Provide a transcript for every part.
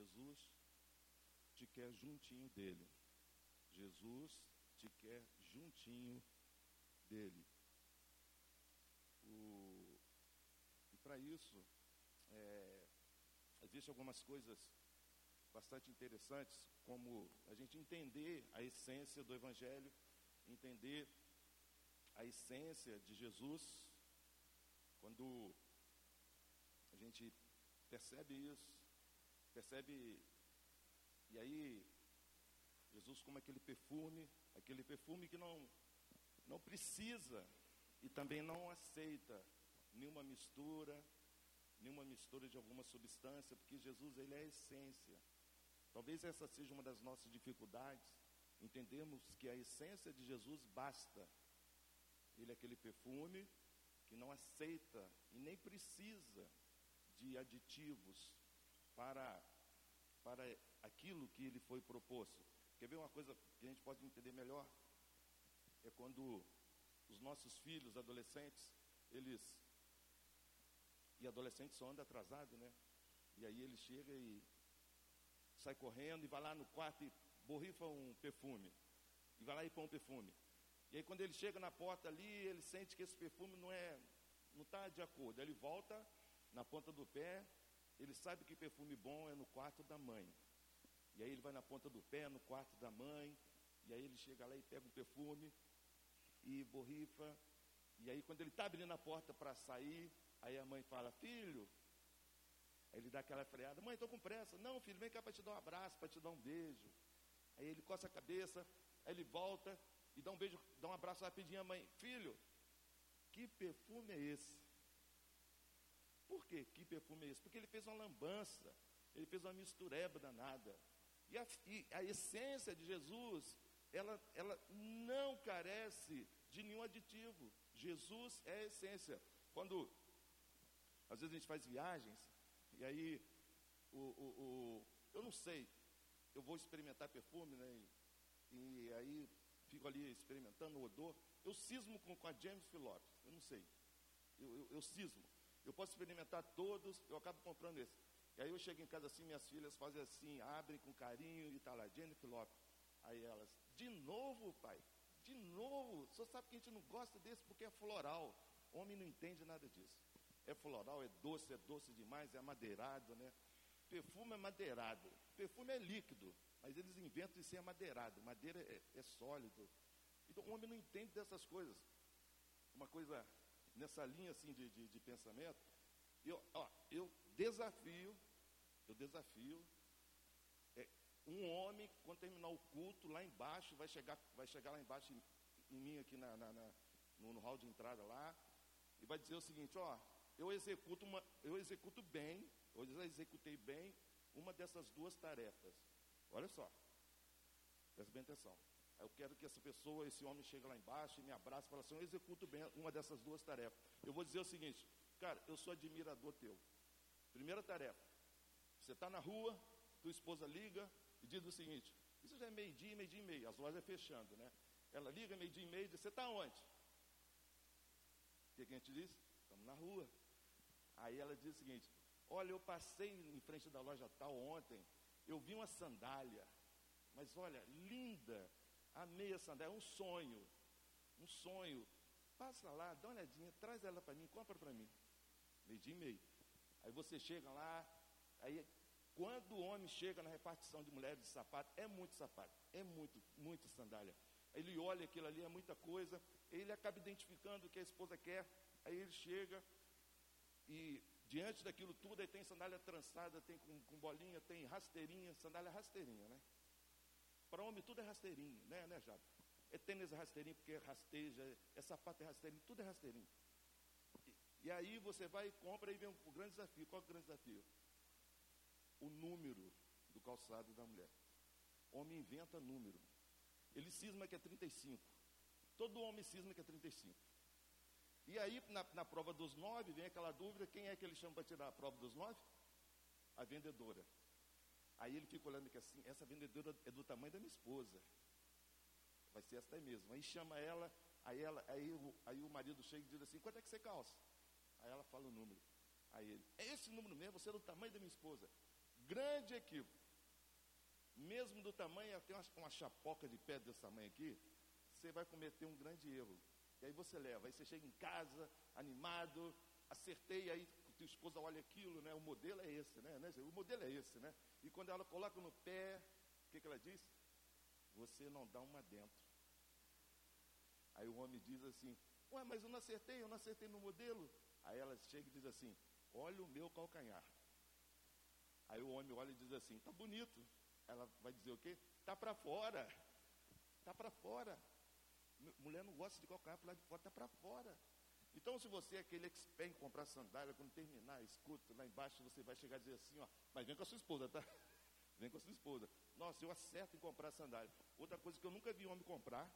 Jesus te quer juntinho dele. Jesus te quer juntinho dele. O, e para isso, é, existem algumas coisas bastante interessantes, como a gente entender a essência do Evangelho, entender a essência de Jesus, quando a gente percebe isso, percebe, e aí, Jesus como aquele perfume, aquele perfume que não, não precisa e também não aceita nenhuma mistura, nenhuma mistura de alguma substância, porque Jesus ele é a essência. Talvez essa seja uma das nossas dificuldades, entendemos que a essência de Jesus basta. Ele é aquele perfume que não aceita e nem precisa de aditivos para, para aquilo que ele foi proposto. Quer ver uma coisa que a gente pode entender melhor? É quando os nossos filhos, adolescentes, eles. E adolescentes só andam atrasados, né? E aí ele chega e sai correndo e vai lá no quarto e borrifa um perfume. E vai lá e põe um perfume. E aí quando ele chega na porta ali, ele sente que esse perfume não é, não está de acordo. Ele volta na ponta do pé, ele sabe que perfume bom é no quarto da mãe. E aí ele vai na ponta do pé, no quarto da mãe, e aí ele chega lá e pega um perfume e borrifa. E aí quando ele está abrindo a porta para sair, aí a mãe fala, filho, Aí ele dá aquela freada, mãe, estou com pressa. Não, filho, vem cá para te dar um abraço, para te dar um beijo. Aí ele coça a cabeça, aí ele volta e dá um beijo, dá um abraço rapidinho à mãe. Filho, que perfume é esse? Por quê? Que perfume é esse? Porque ele fez uma lambança, ele fez uma mistureba danada. E a, e a essência de Jesus, ela, ela não carece de nenhum aditivo. Jesus é a essência. Quando às vezes a gente faz viagens, e aí, o, o, o, eu não sei, eu vou experimentar perfume, né? E, e aí fico ali experimentando o odor. Eu cismo com, com a James Phillips, eu não sei. Eu, eu, eu, cismo. Eu posso experimentar todos, eu acabo comprando esse. E aí eu chego em casa assim, minhas filhas fazem assim, abrem com carinho e está lá, Jennifer Lopes. Aí elas, de novo, pai, de novo. Só sabe que a gente não gosta desse porque é floral. Homem não entende nada disso é floral, é doce, é doce demais, é amadeirado, né? Perfume é madeirado, perfume é líquido, mas eles inventam de ser amadeirado, madeira é, é sólido. Então o homem não entende dessas coisas. Uma coisa nessa linha assim de, de, de pensamento, eu, ó, eu desafio, eu desafio é, um homem, quando terminar o culto, lá embaixo, vai chegar, vai chegar lá embaixo em, em mim aqui na, na, na no, no hall de entrada lá, e vai dizer o seguinte, ó, eu executo, uma, eu executo bem, eu executei bem uma dessas duas tarefas. Olha só, presta bem atenção. Eu quero que essa pessoa, esse homem, chegue lá embaixo e me abrace e fale assim, eu executo bem uma dessas duas tarefas. Eu vou dizer o seguinte, cara, eu sou admirador teu. Primeira tarefa, você está na rua, tua esposa liga e diz o seguinte, isso já é meio-dia, meio-dia e meio, as lojas fechando, né? Ela liga meio-dia e meio e diz, você está onde? O que, que a gente diz? Estamos na rua. Aí ela diz o seguinte: Olha, eu passei em frente da loja tal ontem, eu vi uma sandália, mas olha, linda, amei a sandália, é um sonho, um sonho. Passa lá, dá uma olhadinha, traz ela para mim, compra para mim. Meio dia e meio. Aí você chega lá, aí quando o homem chega na repartição de mulheres de sapato, é muito sapato, é muito, muito sandália. Ele olha aquilo ali, é muita coisa, ele acaba identificando o que a esposa quer, aí ele chega, e diante daquilo tudo, aí tem sandália trançada, tem com, com bolinha, tem rasteirinha, sandália rasteirinha, né? Para homem tudo é rasteirinho, né, né, Jado? É tênis rasteirinho porque rasteja, é sapato é rasteirinho, tudo é rasteirinho. E, aí você vai e compra e vem o grande desafio. Qual é o grande desafio? O número do calçado da mulher. Homem inventa número. Ele cisma que é 35. Todo homem cisma que é 35. E aí, na, na prova dos nove, vem aquela dúvida: quem é que ele chama para tirar a prova dos nove? A vendedora. Aí ele fica olhando que assim: essa vendedora é do tamanho da minha esposa. Vai ser essa aí mesmo. Aí chama ela, aí, ela, aí, o, aí o marido chega e diz assim: quanto é que você calça? Aí ela fala o número. Aí ele: é esse número mesmo, você é do tamanho da minha esposa. grande equívoco. Mesmo do tamanho, até uma, uma chapoca de pedra desse tamanho aqui, você vai cometer um grande erro. E aí você leva, aí você chega em casa, animado, acertei, aí tua esposa olha aquilo, né? O modelo é esse, né? né o modelo é esse, né? E quando ela coloca no pé, o que, que ela diz? Você não dá uma dentro. Aí o homem diz assim, ué, mas eu não acertei, eu não acertei no modelo. Aí ela chega e diz assim, olha o meu calcanhar. Aí o homem olha e diz assim, tá bonito. Ela vai dizer o quê? Tá para fora. Tá para fora. Mulher não gosta de calcanhar para lá de fora, tá para fora. Então, se você é aquele expert em comprar sandália, quando terminar, escuta, lá embaixo você vai chegar e dizer assim, ó, mas vem com a sua esposa, tá? Vem com a sua esposa. Nossa, eu acerto em comprar sandália. Outra coisa que eu nunca vi homem comprar,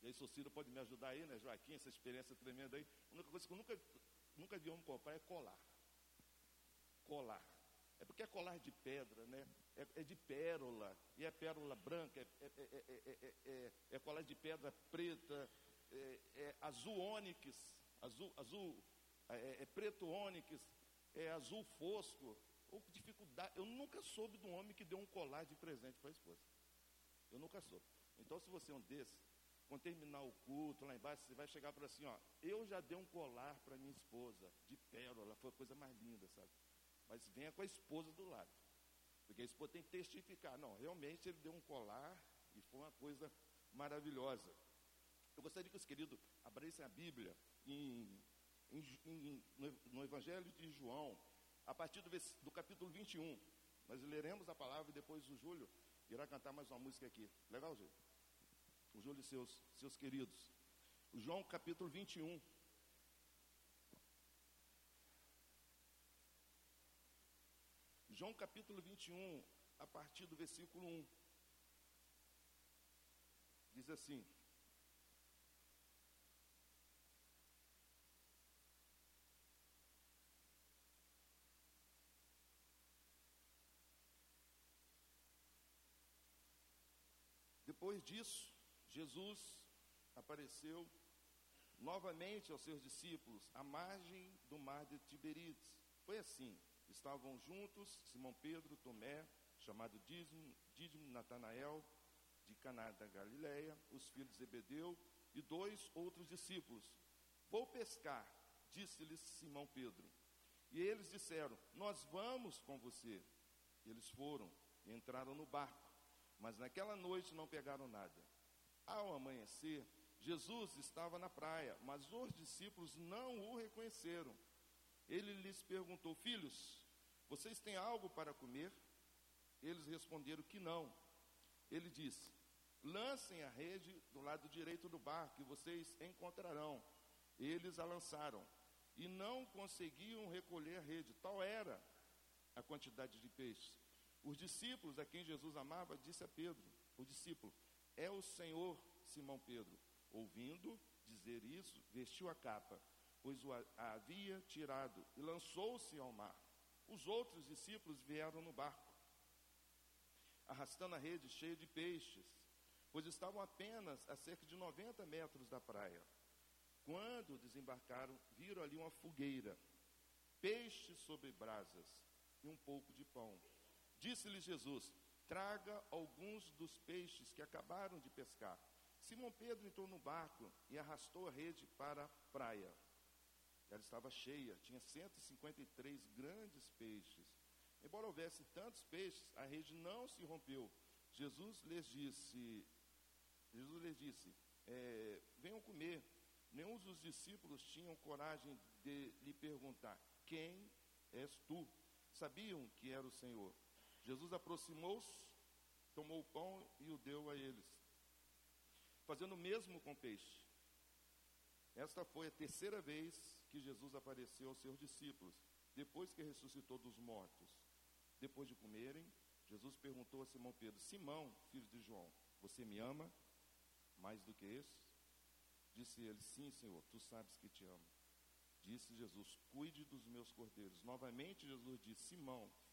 e aí Sociro pode me ajudar aí, né, Joaquim, essa experiência tremenda aí. A única coisa que eu nunca, nunca vi homem comprar é colar. Colar. É porque é colar de pedra, né? É, é de pérola, e é pérola branca, é, é, é, é colar de pedra preta, é, azul ônix, azul, azul é, preto ônix, é azul fosco. Ou dificuldade. Eu nunca soube de um homem que deu um colar de presente para a esposa. Eu nunca soube. Então, se você é um desses, quando terminar o culto lá embaixo, você vai chegar para assim, ó, eu já dei um colar para minha esposa, de pérola, foi a coisa mais linda, sabe? Mas venha com a esposa do lado. Porque a esposa tem que testificar. Não, realmente ele deu um colar e foi uma coisa maravilhosa. Eu gostaria que os queridos abrissem a Bíblia em, em, em, no, no, Evangelho de João, a partir do, do capítulo 21. Nós leremos a palavra e depois o Júlio irá cantar mais uma música aqui. Legal, Júlio? O Júlio e seus, seus queridos. João capítulo 21. João capítulo 21, a partir do versículo 1. Diz assim: Depois disso, Jesus apareceu novamente aos seus discípulos à margem do mar de Tiberíades. Foi assim: Estavam juntos Simão Pedro, Tomé, chamado Dízimo, Dídimo Natanael, de Caná da Galileia, os filhos de Zebedeu e dois outros discípulos. Vou pescar, disse-lhes Simão Pedro. E eles disseram: Nós vamos com você. Eles foram e entraram no barco, mas naquela noite não pegaram nada. Ao amanhecer, Jesus estava na praia, mas os discípulos não o reconheceram. Ele lhes perguntou: Filhos, vocês têm algo para comer? Eles responderam que não. Ele disse: Lancem a rede do lado direito do barco e vocês encontrarão. Eles a lançaram e não conseguiam recolher a rede, tal era a quantidade de peixes. Os discípulos a quem Jesus amava disse a Pedro, o discípulo, é o Senhor, Simão Pedro. Ouvindo dizer isso, vestiu a capa, pois o havia tirado e lançou-se ao mar. Os outros discípulos vieram no barco, arrastando a rede cheia de peixes, pois estavam apenas a cerca de 90 metros da praia. Quando desembarcaram, viram ali uma fogueira, peixes sobre brasas e um pouco de pão. Disse-lhes Jesus: Traga alguns dos peixes que acabaram de pescar. Simão Pedro entrou no barco e arrastou a rede para a praia ela estava cheia, tinha 153 grandes peixes. Embora houvesse tantos peixes, a rede não se rompeu. Jesus lhes disse, Jesus lhes disse, é, venham comer. Nenhum dos discípulos tinham coragem de lhe perguntar, quem és tu? Sabiam que era o Senhor. Jesus aproximou-se, tomou o pão e o deu a eles, fazendo o mesmo com peixe. Esta foi a terceira vez que Jesus apareceu aos seus discípulos, depois que ressuscitou dos mortos. Depois de comerem, Jesus perguntou a Simão Pedro: Simão, filho de João, você me ama mais do que esse? Disse ele: Sim, Senhor, tu sabes que te amo. Disse Jesus: Cuide dos meus cordeiros. Novamente Jesus disse: Simão,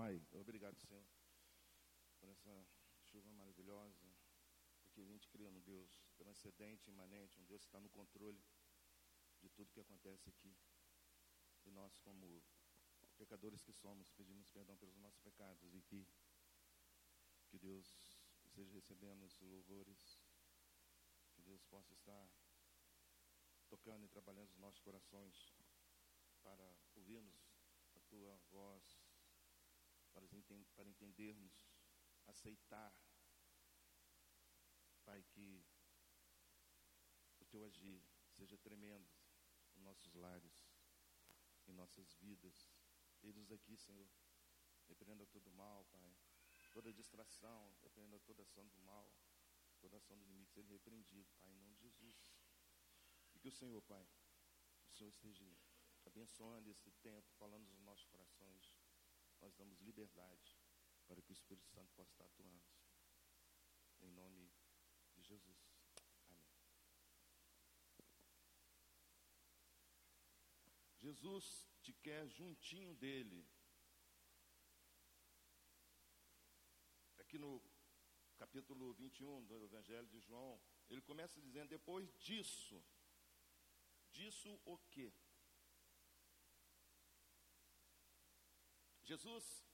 Pai, obrigado, Senhor, por essa chuva maravilhosa, porque a gente crê no Deus transcendente, imanente, um Deus que está no controle de tudo que acontece aqui. E nós, como pecadores que somos, pedimos perdão pelos nossos pecados e que, que Deus esteja recebendo os louvores, que Deus possa estar tocando e trabalhando os nossos corações para ouvirmos a tua voz, para entendermos, aceitar, Pai, que o teu agir seja tremendo em nossos lares, em nossas vidas. Eles aqui, Senhor, repreenda todo mal, Pai, toda distração, repreenda toda ação do mal, toda ação do inimigo, seja repreendido, Pai, em nome de Jesus. E que o Senhor, Pai, o Senhor esteja abençoando esse tempo, falando nos nossos corações. Nós damos liberdade para que o Espírito Santo possa estar atuando. Em nome de Jesus. Amém. Jesus te quer juntinho dele. Aqui no capítulo 21 do Evangelho de João, ele começa dizendo: depois disso, disso o quê? Jesus,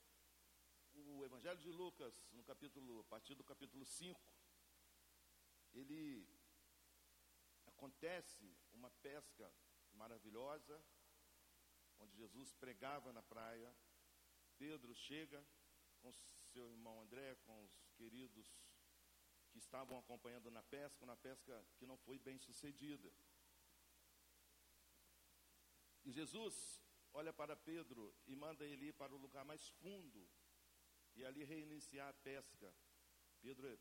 o Evangelho de Lucas, no capítulo, a partir do capítulo 5, ele acontece uma pesca maravilhosa, onde Jesus pregava na praia. Pedro chega com seu irmão André, com os queridos que estavam acompanhando na pesca, uma pesca que não foi bem sucedida. E Jesus olha para Pedro e manda ele ir para o lugar mais fundo e ali reiniciar a pesca. Pedro é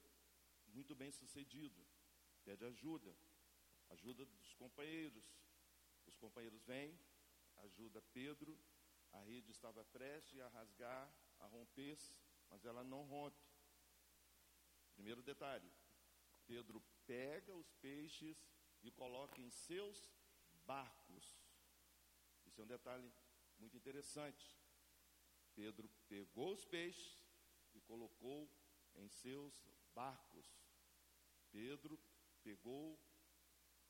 muito bem sucedido, pede ajuda, ajuda dos companheiros. Os companheiros vêm, ajuda Pedro, a rede estava prestes a rasgar, a romper-se, mas ela não rompe. Primeiro detalhe: Pedro pega os peixes e coloca em seus barcos. Isso é um detalhe muito interessante. Pedro pegou os peixes e colocou em seus barcos. Pedro pegou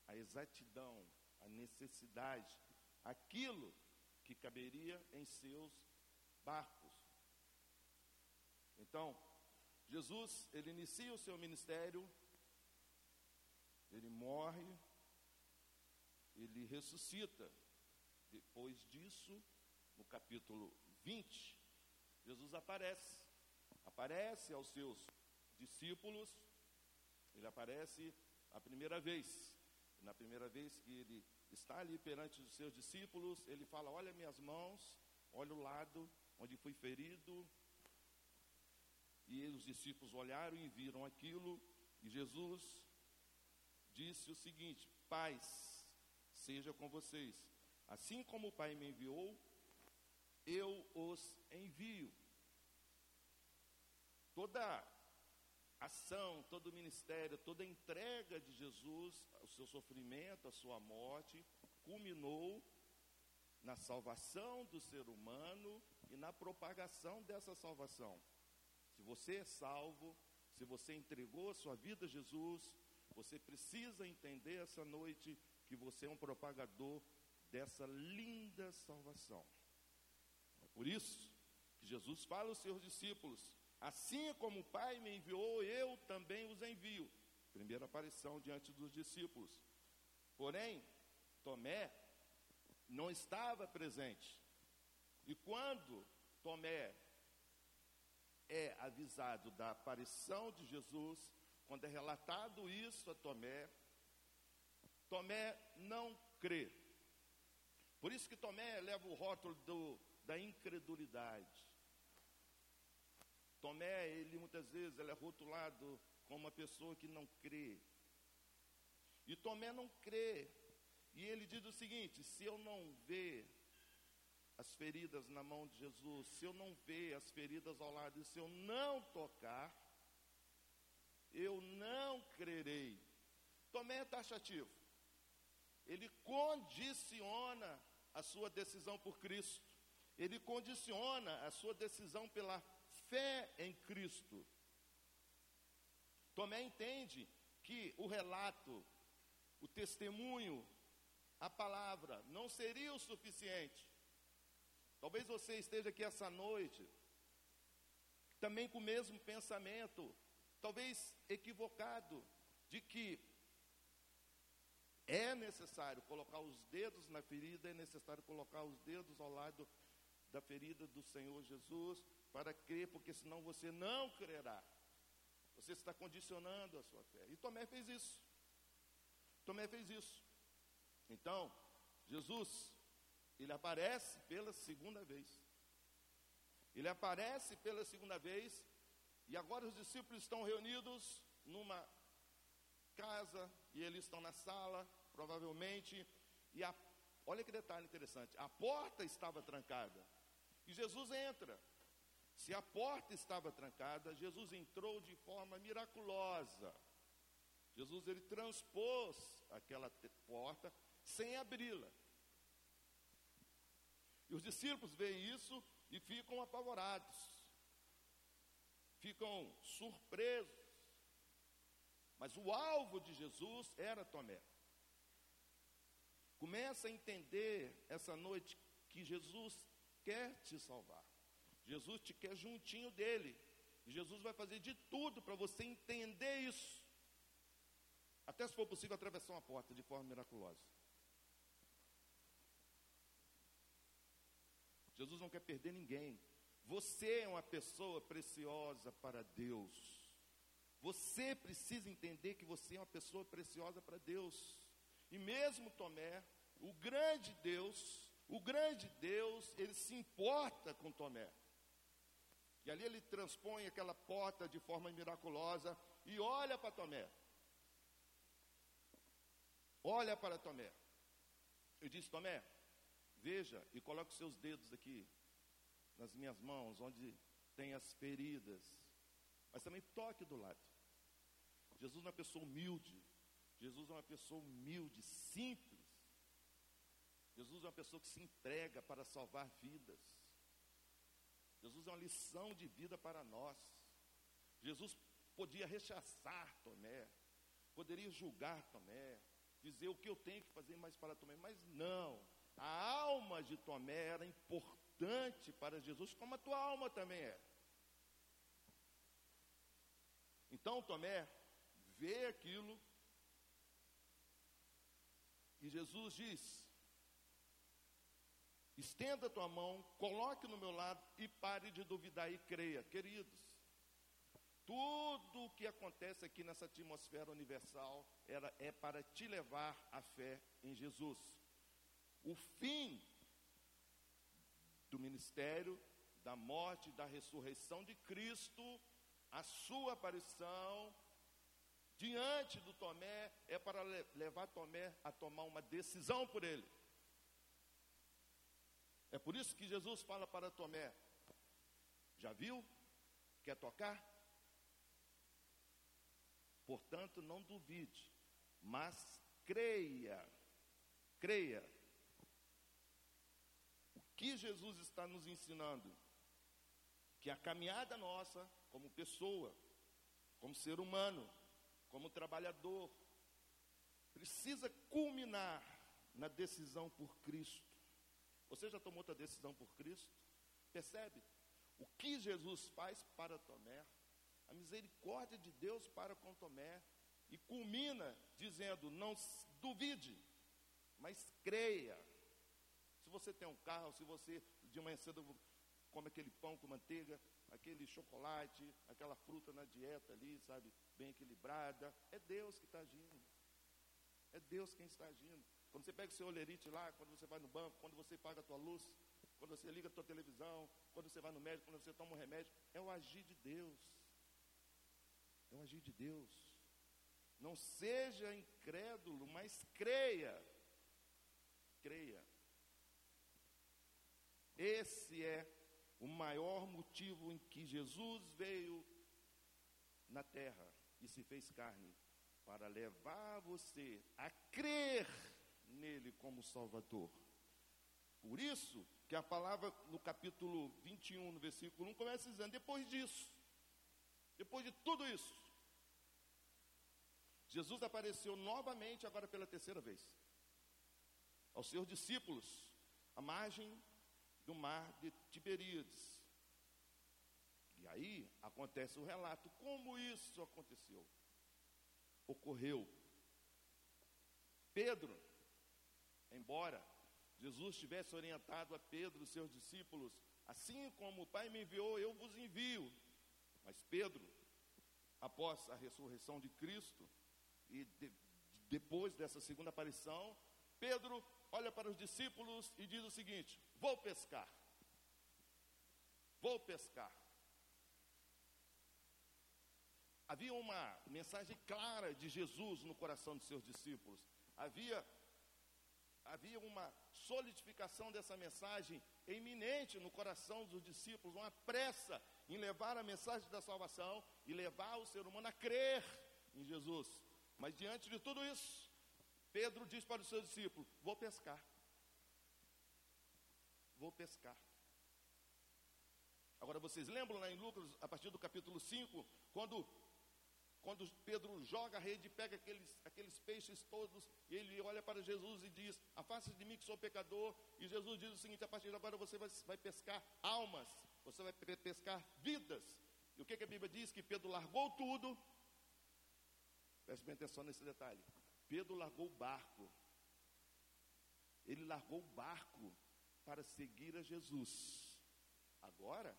a exatidão, a necessidade, aquilo que caberia em seus barcos. Então, Jesus, ele inicia o seu ministério, ele morre, ele ressuscita. Depois disso, no capítulo 20, Jesus aparece. Aparece aos seus discípulos, ele aparece a primeira vez. Na primeira vez que ele está ali perante os seus discípulos, ele fala: Olha minhas mãos, olha o lado onde fui ferido. E os discípulos olharam e viram aquilo, e Jesus disse o seguinte: Paz seja com vocês. Assim como o Pai me enviou, eu os envio. Toda ação, todo ministério, toda entrega de Jesus, o seu sofrimento, a sua morte, culminou na salvação do ser humano e na propagação dessa salvação. Se você é salvo, se você entregou a sua vida a Jesus, você precisa entender essa noite que você é um propagador dessa linda salvação. Por isso que Jesus fala aos seus discípulos: Assim como o Pai me enviou, eu também os envio. Primeira aparição diante dos discípulos. Porém, Tomé não estava presente. E quando Tomé é avisado da aparição de Jesus, quando é relatado isso a Tomé, Tomé não crê. Por isso que Tomé leva o rótulo do, da incredulidade. Tomé, ele muitas vezes ele é rotulado como uma pessoa que não crê. E Tomé não crê. E ele diz o seguinte: se eu não ver as feridas na mão de Jesus, se eu não ver as feridas ao lado, se eu não tocar, eu não crerei. Tomé é taxativo. Ele condiciona a sua decisão por Cristo. Ele condiciona a sua decisão pela fé em Cristo. Tomé entende que o relato, o testemunho, a palavra não seria o suficiente. Talvez você esteja aqui essa noite, também com o mesmo pensamento, talvez equivocado, de que é necessário colocar os dedos na ferida, é necessário colocar os dedos ao lado da ferida do Senhor Jesus, para crer, porque senão você não crerá. Você está condicionando a sua fé. E Tomé fez isso. Tomé fez isso. Então, Jesus, ele aparece pela segunda vez. Ele aparece pela segunda vez, e agora os discípulos estão reunidos numa casa, e eles estão na sala, provavelmente, e a, olha que detalhe interessante: a porta estava trancada, e Jesus entra. Se a porta estava trancada, Jesus entrou de forma miraculosa. Jesus ele transpôs aquela porta sem abri-la. E os discípulos veem isso e ficam apavorados, ficam surpresos. Mas o alvo de Jesus era Tomé. Começa a entender essa noite que Jesus quer te salvar. Jesus te quer juntinho dele. E Jesus vai fazer de tudo para você entender isso. Até se for possível atravessar uma porta de forma miraculosa. Jesus não quer perder ninguém. Você é uma pessoa preciosa para Deus. Você precisa entender que você é uma pessoa preciosa para Deus. E mesmo Tomé, o grande Deus, o grande Deus, ele se importa com Tomé. E ali ele transpõe aquela porta de forma miraculosa e olha para Tomé. Olha para Tomé. E diz: Tomé, veja e coloque os seus dedos aqui nas minhas mãos, onde tem as feridas. Mas também toque do lado. Jesus é uma pessoa humilde. Jesus é uma pessoa humilde, simples. Jesus é uma pessoa que se entrega para salvar vidas. Jesus é uma lição de vida para nós. Jesus podia rechaçar Tomé, poderia julgar Tomé, dizer o que eu tenho que fazer mais para Tomé, mas não. A alma de Tomé era importante para Jesus, como a tua alma também é. Então Tomé vê aquilo e Jesus diz: Estenda a tua mão, coloque no meu lado e pare de duvidar e creia. Queridos, tudo o que acontece aqui nessa atmosfera universal era, é para te levar à fé em Jesus. O fim do ministério, da morte, da ressurreição de Cristo, a sua aparição diante do Tomé é para levar Tomé a tomar uma decisão por ele. É por isso que Jesus fala para Tomé: Já viu? Quer tocar? Portanto, não duvide, mas creia. Creia. O que Jesus está nos ensinando? Que a caminhada nossa, como pessoa, como ser humano, como trabalhador, precisa culminar na decisão por Cristo. Você já tomou outra decisão por Cristo? Percebe? O que Jesus faz para Tomé, a misericórdia de Deus para com Tomé, e culmina dizendo: não duvide, mas creia. Se você tem um carro, se você de manhã cedo come aquele pão com manteiga, aquele chocolate, aquela fruta na dieta ali, sabe, bem equilibrada, é Deus que está agindo. É Deus quem está agindo. Quando você pega o seu olerite lá, quando você vai no banco, quando você paga a tua luz, quando você liga a tua televisão, quando você vai no médico, quando você toma um remédio, é o agir de Deus. É o agir de Deus. Não seja incrédulo, mas creia. Creia. Esse é o maior motivo em que Jesus veio na terra e se fez carne para levar você a crer nele como Salvador. Por isso que a palavra no capítulo 21, no versículo 1, começa dizendo: depois disso, depois de tudo isso, Jesus apareceu novamente, agora pela terceira vez, aos seus discípulos, à margem do mar de Tiberíades. E aí acontece o relato: como isso aconteceu? Ocorreu. Pedro Embora Jesus tivesse orientado a Pedro e seus discípulos Assim como o Pai me enviou, eu vos envio. Mas Pedro, após a ressurreição de Cristo, e de, depois dessa segunda aparição, Pedro olha para os discípulos e diz o seguinte: Vou pescar. Vou pescar. Havia uma mensagem clara de Jesus no coração dos seus discípulos. Havia havia uma solidificação dessa mensagem iminente no coração dos discípulos, uma pressa em levar a mensagem da salvação e levar o ser humano a crer em Jesus. Mas diante de tudo isso, Pedro diz para os seus discípulos: Vou pescar. Vou pescar. Agora vocês lembram lá em Lucas, a partir do capítulo 5, quando quando Pedro joga a rede, pega aqueles, aqueles peixes todos, e ele olha para Jesus e diz: Afaste de mim que sou pecador. E Jesus diz o seguinte: A partir de agora você vai, vai pescar almas, você vai pescar vidas. E o que, que a Bíblia diz? Que Pedro largou tudo. Preste bem atenção nesse detalhe. Pedro largou o barco. Ele largou o barco para seguir a Jesus. Agora,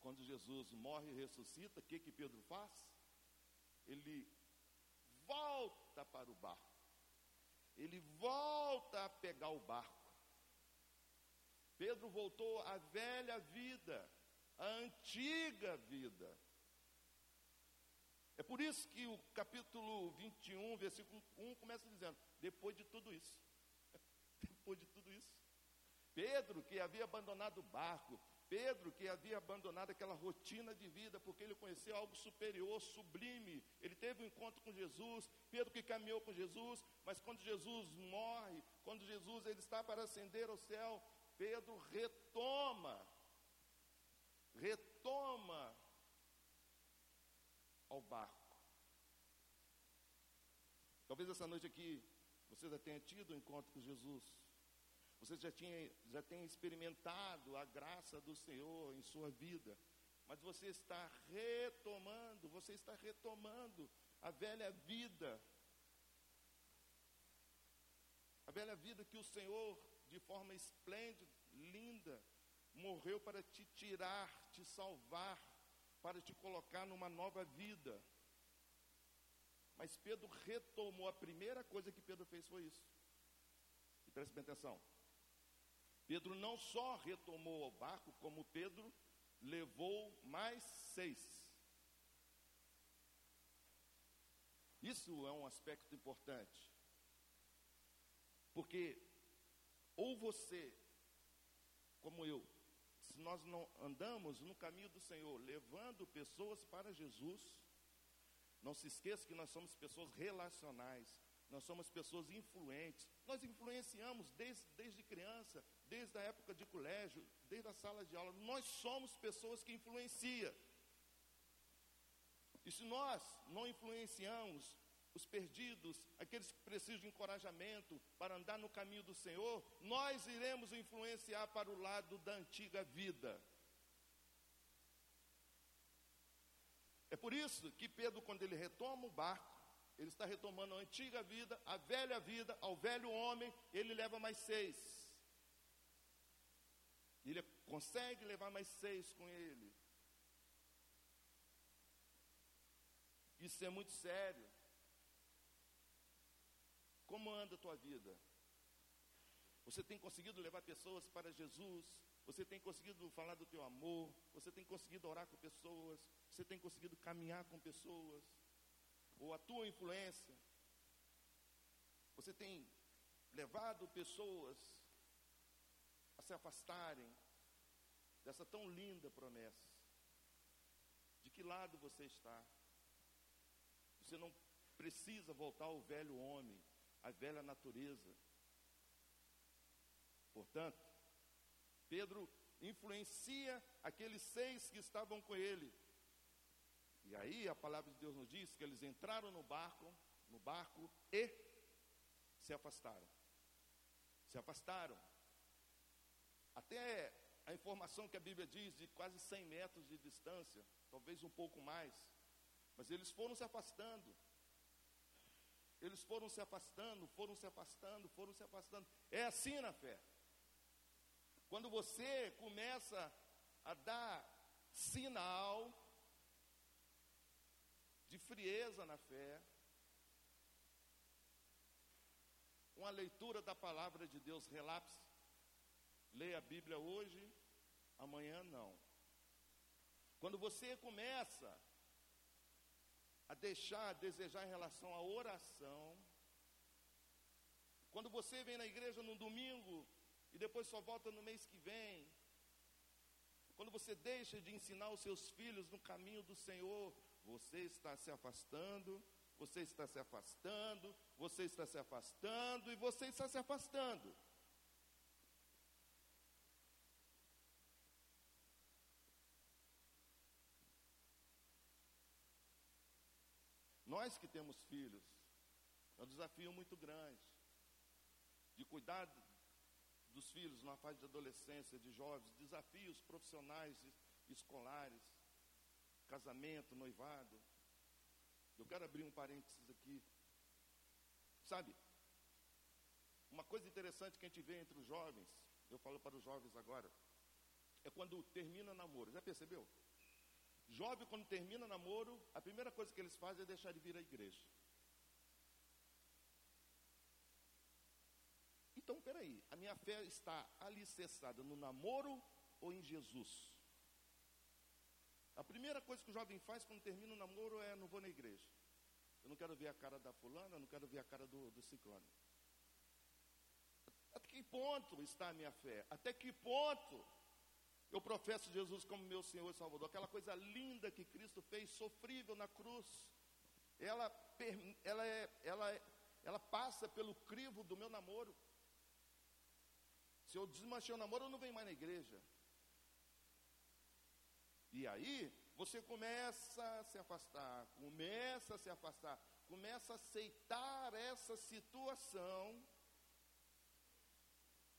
quando Jesus morre e ressuscita, o que, que Pedro faz? Ele volta para o barco. Ele volta a pegar o barco. Pedro voltou à velha vida, à antiga vida. É por isso que o capítulo 21, versículo 1 começa dizendo: depois de tudo isso, depois de tudo isso, Pedro, que havia abandonado o barco, Pedro, que havia abandonado aquela rotina de vida, porque ele conheceu algo superior, sublime. Ele teve um encontro com Jesus. Pedro, que caminhou com Jesus, mas quando Jesus morre, quando Jesus ele está para ascender ao céu, Pedro retoma, retoma ao barco. Talvez essa noite aqui você já tenha tido um encontro com Jesus. Você já, tinha, já tem experimentado a graça do Senhor em sua vida. Mas você está retomando, você está retomando a velha vida. A velha vida que o Senhor, de forma esplêndida, linda, morreu para te tirar, te salvar, para te colocar numa nova vida. Mas Pedro retomou, a primeira coisa que Pedro fez foi isso. E preste bem atenção. Pedro não só retomou o barco, como Pedro levou mais seis. Isso é um aspecto importante. Porque ou você, como eu, se nós não andamos no caminho do Senhor, levando pessoas para Jesus, não se esqueça que nós somos pessoas relacionais, nós somos pessoas influentes. Nós influenciamos desde, desde criança, desde a época de colégio, desde a sala de aula. Nós somos pessoas que influenciam. E se nós não influenciamos os perdidos, aqueles que precisam de encorajamento para andar no caminho do Senhor, nós iremos influenciar para o lado da antiga vida. É por isso que Pedro, quando ele retoma o barco, ele está retomando a antiga vida, a velha vida, ao velho homem, ele leva mais seis. Consegue levar mais seis com ele. Isso é muito sério. Como anda a tua vida? Você tem conseguido levar pessoas para Jesus? Você tem conseguido falar do teu amor? Você tem conseguido orar com pessoas? Você tem conseguido caminhar com pessoas? ou a tua influência, você tem levado pessoas a se afastarem dessa tão linda promessa. De que lado você está? Você não precisa voltar ao velho homem, à velha natureza. Portanto, Pedro influencia aqueles seis que estavam com ele e aí a palavra de Deus nos diz que eles entraram no barco, no barco e se afastaram. Se afastaram. Até a informação que a Bíblia diz de quase 100 metros de distância, talvez um pouco mais. Mas eles foram se afastando. Eles foram se afastando, foram se afastando, foram se afastando. É assim na fé. Quando você começa a dar sinal de frieza na fé, uma leitura da palavra de Deus relapse, leia a Bíblia hoje, amanhã não. Quando você começa a deixar, a desejar em relação à oração, quando você vem na igreja no domingo e depois só volta no mês que vem, quando você deixa de ensinar os seus filhos no caminho do Senhor, você está se afastando, você está se afastando, você está se afastando e você está se afastando. Nós que temos filhos, é um desafio muito grande de cuidar dos filhos na fase de adolescência, de jovens, desafios profissionais escolares, casamento, noivado. Eu quero abrir um parênteses aqui. Sabe, uma coisa interessante que a gente vê entre os jovens, eu falo para os jovens agora, é quando termina namoro. Já percebeu? Jovem, quando termina namoro, a primeira coisa que eles fazem é deixar de vir à igreja. Então, peraí, a minha fé está alicerçada no namoro ou em Jesus? A primeira coisa que o jovem faz quando termina o namoro é: não vou na igreja. Eu não quero ver a cara da fulana, eu não quero ver a cara do, do ciclone. Até que ponto está a minha fé? Até que ponto eu professo Jesus como meu Senhor e Salvador? Aquela coisa linda que Cristo fez, sofrível na cruz. Ela, ela, é, ela, é, ela passa pelo crivo do meu namoro. Se eu desmanchei o namoro, eu não venho mais na igreja. E aí, você começa a se afastar, começa a se afastar, começa a aceitar essa situação.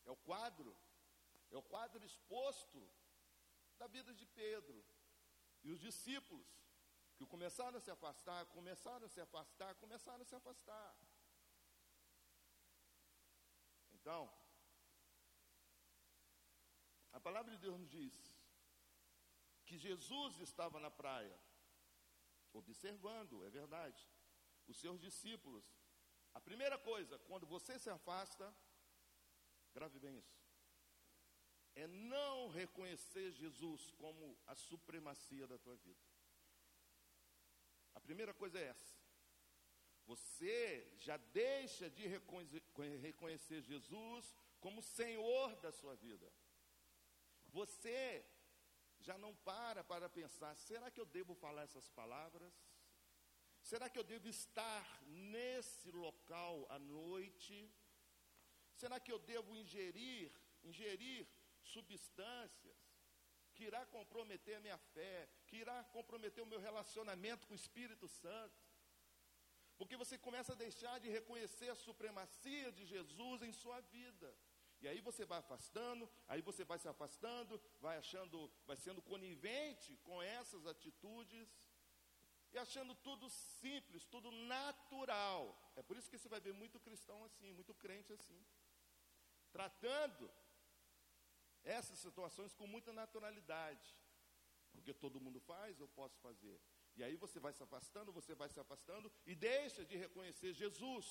É o quadro, é o quadro exposto da vida de Pedro. E os discípulos, que começaram a se afastar, começaram a se afastar, começaram a se afastar. Então, a palavra de Deus nos diz que Jesus estava na praia, observando, é verdade, os seus discípulos. A primeira coisa, quando você se afasta, grave bem isso, é não reconhecer Jesus como a supremacia da tua vida. A primeira coisa é essa. Você já deixa de reconhecer Jesus como Senhor da sua vida. Você já não para para pensar: será que eu devo falar essas palavras? Será que eu devo estar nesse local à noite? Será que eu devo ingerir, ingerir substâncias que irá comprometer a minha fé, que irá comprometer o meu relacionamento com o Espírito Santo? Porque você começa a deixar de reconhecer a supremacia de Jesus em sua vida. E aí você vai afastando, aí você vai se afastando, vai achando, vai sendo conivente com essas atitudes e achando tudo simples, tudo natural. É por isso que você vai ver muito cristão assim, muito crente assim, tratando essas situações com muita naturalidade. Porque todo mundo faz, eu posso fazer. E aí você vai se afastando, você vai se afastando e deixa de reconhecer Jesus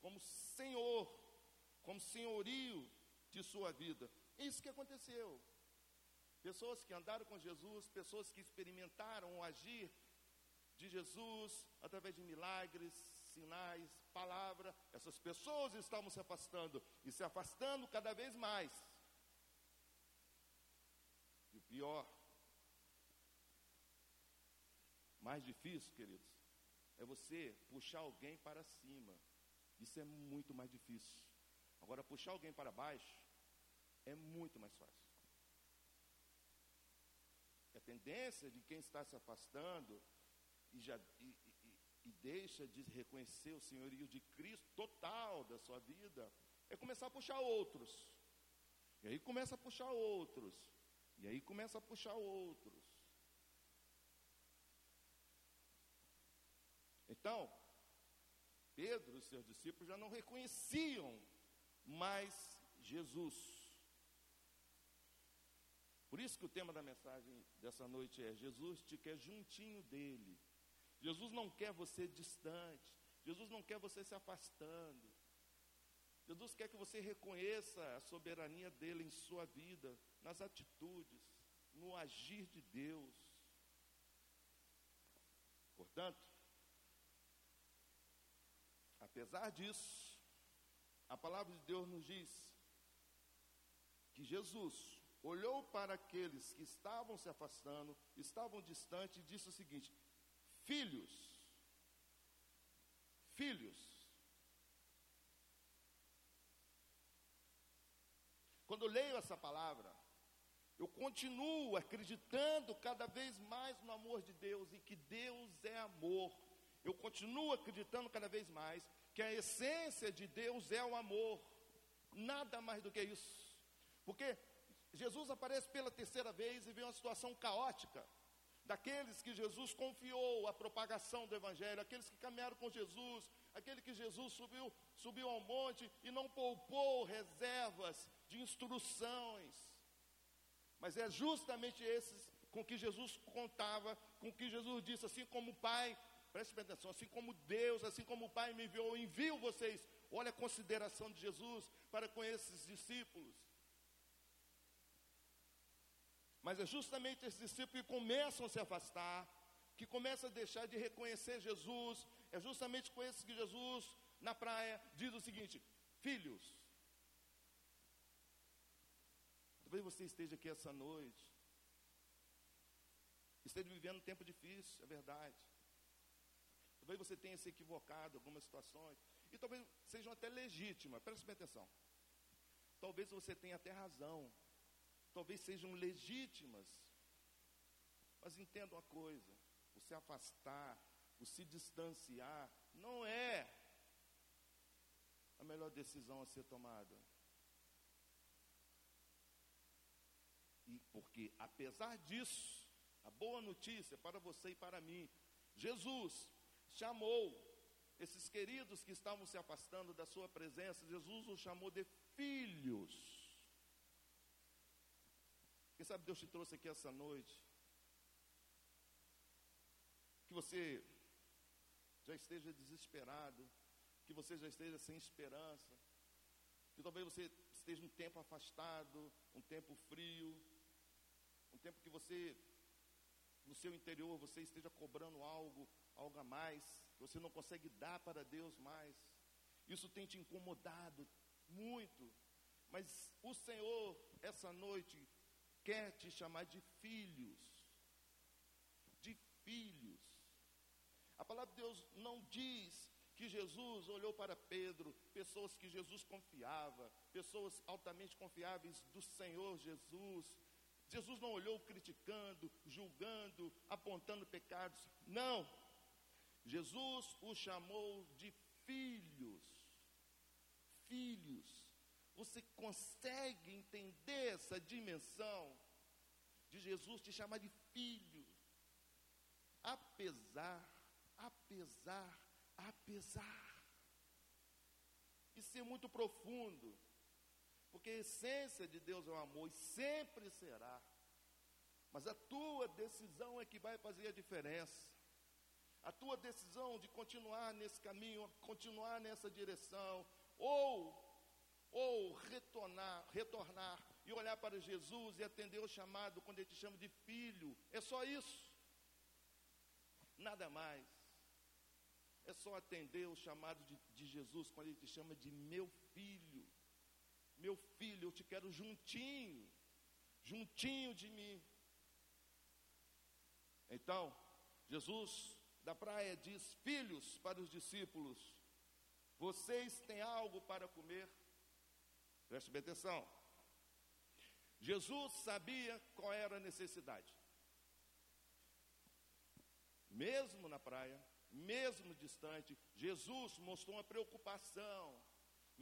como Senhor como senhorio de sua vida. Isso que aconteceu. Pessoas que andaram com Jesus, pessoas que experimentaram o agir de Jesus através de milagres, sinais, palavra, essas pessoas estavam se afastando e se afastando cada vez mais. Pior, mais difícil, queridos, é você puxar alguém para cima. Isso é muito mais difícil. Agora, puxar alguém para baixo é muito mais fácil. A tendência de quem está se afastando e, já, e, e, e deixa de reconhecer o senhorio de Cristo total da sua vida é começar a puxar outros. E aí começa a puxar outros. E aí começa a puxar outros. Então, Pedro e seus discípulos já não reconheciam mas Jesus. Por isso que o tema da mensagem dessa noite é: Jesus te quer juntinho dele. Jesus não quer você distante. Jesus não quer você se afastando. Jesus quer que você reconheça a soberania dele em sua vida, nas atitudes, no agir de Deus. Portanto, apesar disso, a palavra de Deus nos diz que Jesus olhou para aqueles que estavam se afastando, estavam distantes, e disse o seguinte: Filhos, filhos, quando eu leio essa palavra, eu continuo acreditando cada vez mais no amor de Deus e que Deus é amor. Eu continuo acreditando cada vez mais que a essência de Deus é o amor. Nada mais do que isso. Porque Jesus aparece pela terceira vez e vê uma situação caótica daqueles que Jesus confiou a propagação do Evangelho, aqueles que caminharam com Jesus, aquele que Jesus subiu, subiu ao monte e não poupou reservas de instruções. Mas é justamente esses com que Jesus contava, com que Jesus disse, assim como o Pai, preste atenção, assim como Deus, assim como o Pai me enviou, envio vocês. Olha a consideração de Jesus para com esses discípulos. Mas é justamente esses discípulos que começam a se afastar, que começam a deixar de reconhecer Jesus. É justamente com esses que Jesus, na praia, diz o seguinte: Filhos, talvez você esteja aqui essa noite, esteja vivendo um tempo difícil, é verdade. Talvez você tenha se equivocado em algumas situações, e talvez sejam até legítimas, preste bem atenção. Talvez você tenha até razão, talvez sejam legítimas. Mas entenda uma coisa: o se afastar, o se distanciar, não é a melhor decisão a ser tomada. Porque, apesar disso, a boa notícia para você e para mim, Jesus chamou esses queridos que estavam se afastando da sua presença, Jesus os chamou de filhos. Quem sabe Deus te trouxe aqui essa noite. Que você já esteja desesperado, que você já esteja sem esperança, que talvez você esteja um tempo afastado, um tempo frio, um tempo que você, no seu interior, você esteja cobrando algo, algo a mais, que você não consegue dar para Deus mais. Isso tem te incomodado muito, mas o Senhor, essa noite, quer te chamar de filhos. De filhos. A palavra de Deus não diz que Jesus olhou para Pedro, pessoas que Jesus confiava, pessoas altamente confiáveis do Senhor Jesus. Jesus não olhou criticando, julgando, apontando pecados. Não. Jesus o chamou de filhos. Filhos. Você consegue entender essa dimensão de Jesus te chamar de filho? Apesar, apesar, apesar. Isso é muito profundo. Porque a essência de Deus é o amor e sempre será. Mas a tua decisão é que vai fazer a diferença. A tua decisão de continuar nesse caminho, continuar nessa direção, ou ou retornar, retornar e olhar para Jesus e atender o chamado quando ele te chama de filho. É só isso. Nada mais. É só atender o chamado de, de Jesus quando ele te chama de meu filho. Meu filho, eu te quero juntinho, juntinho de mim. Então, Jesus da praia diz: Filhos para os discípulos, vocês têm algo para comer? Preste bem atenção. Jesus sabia qual era a necessidade. Mesmo na praia, mesmo distante, Jesus mostrou uma preocupação.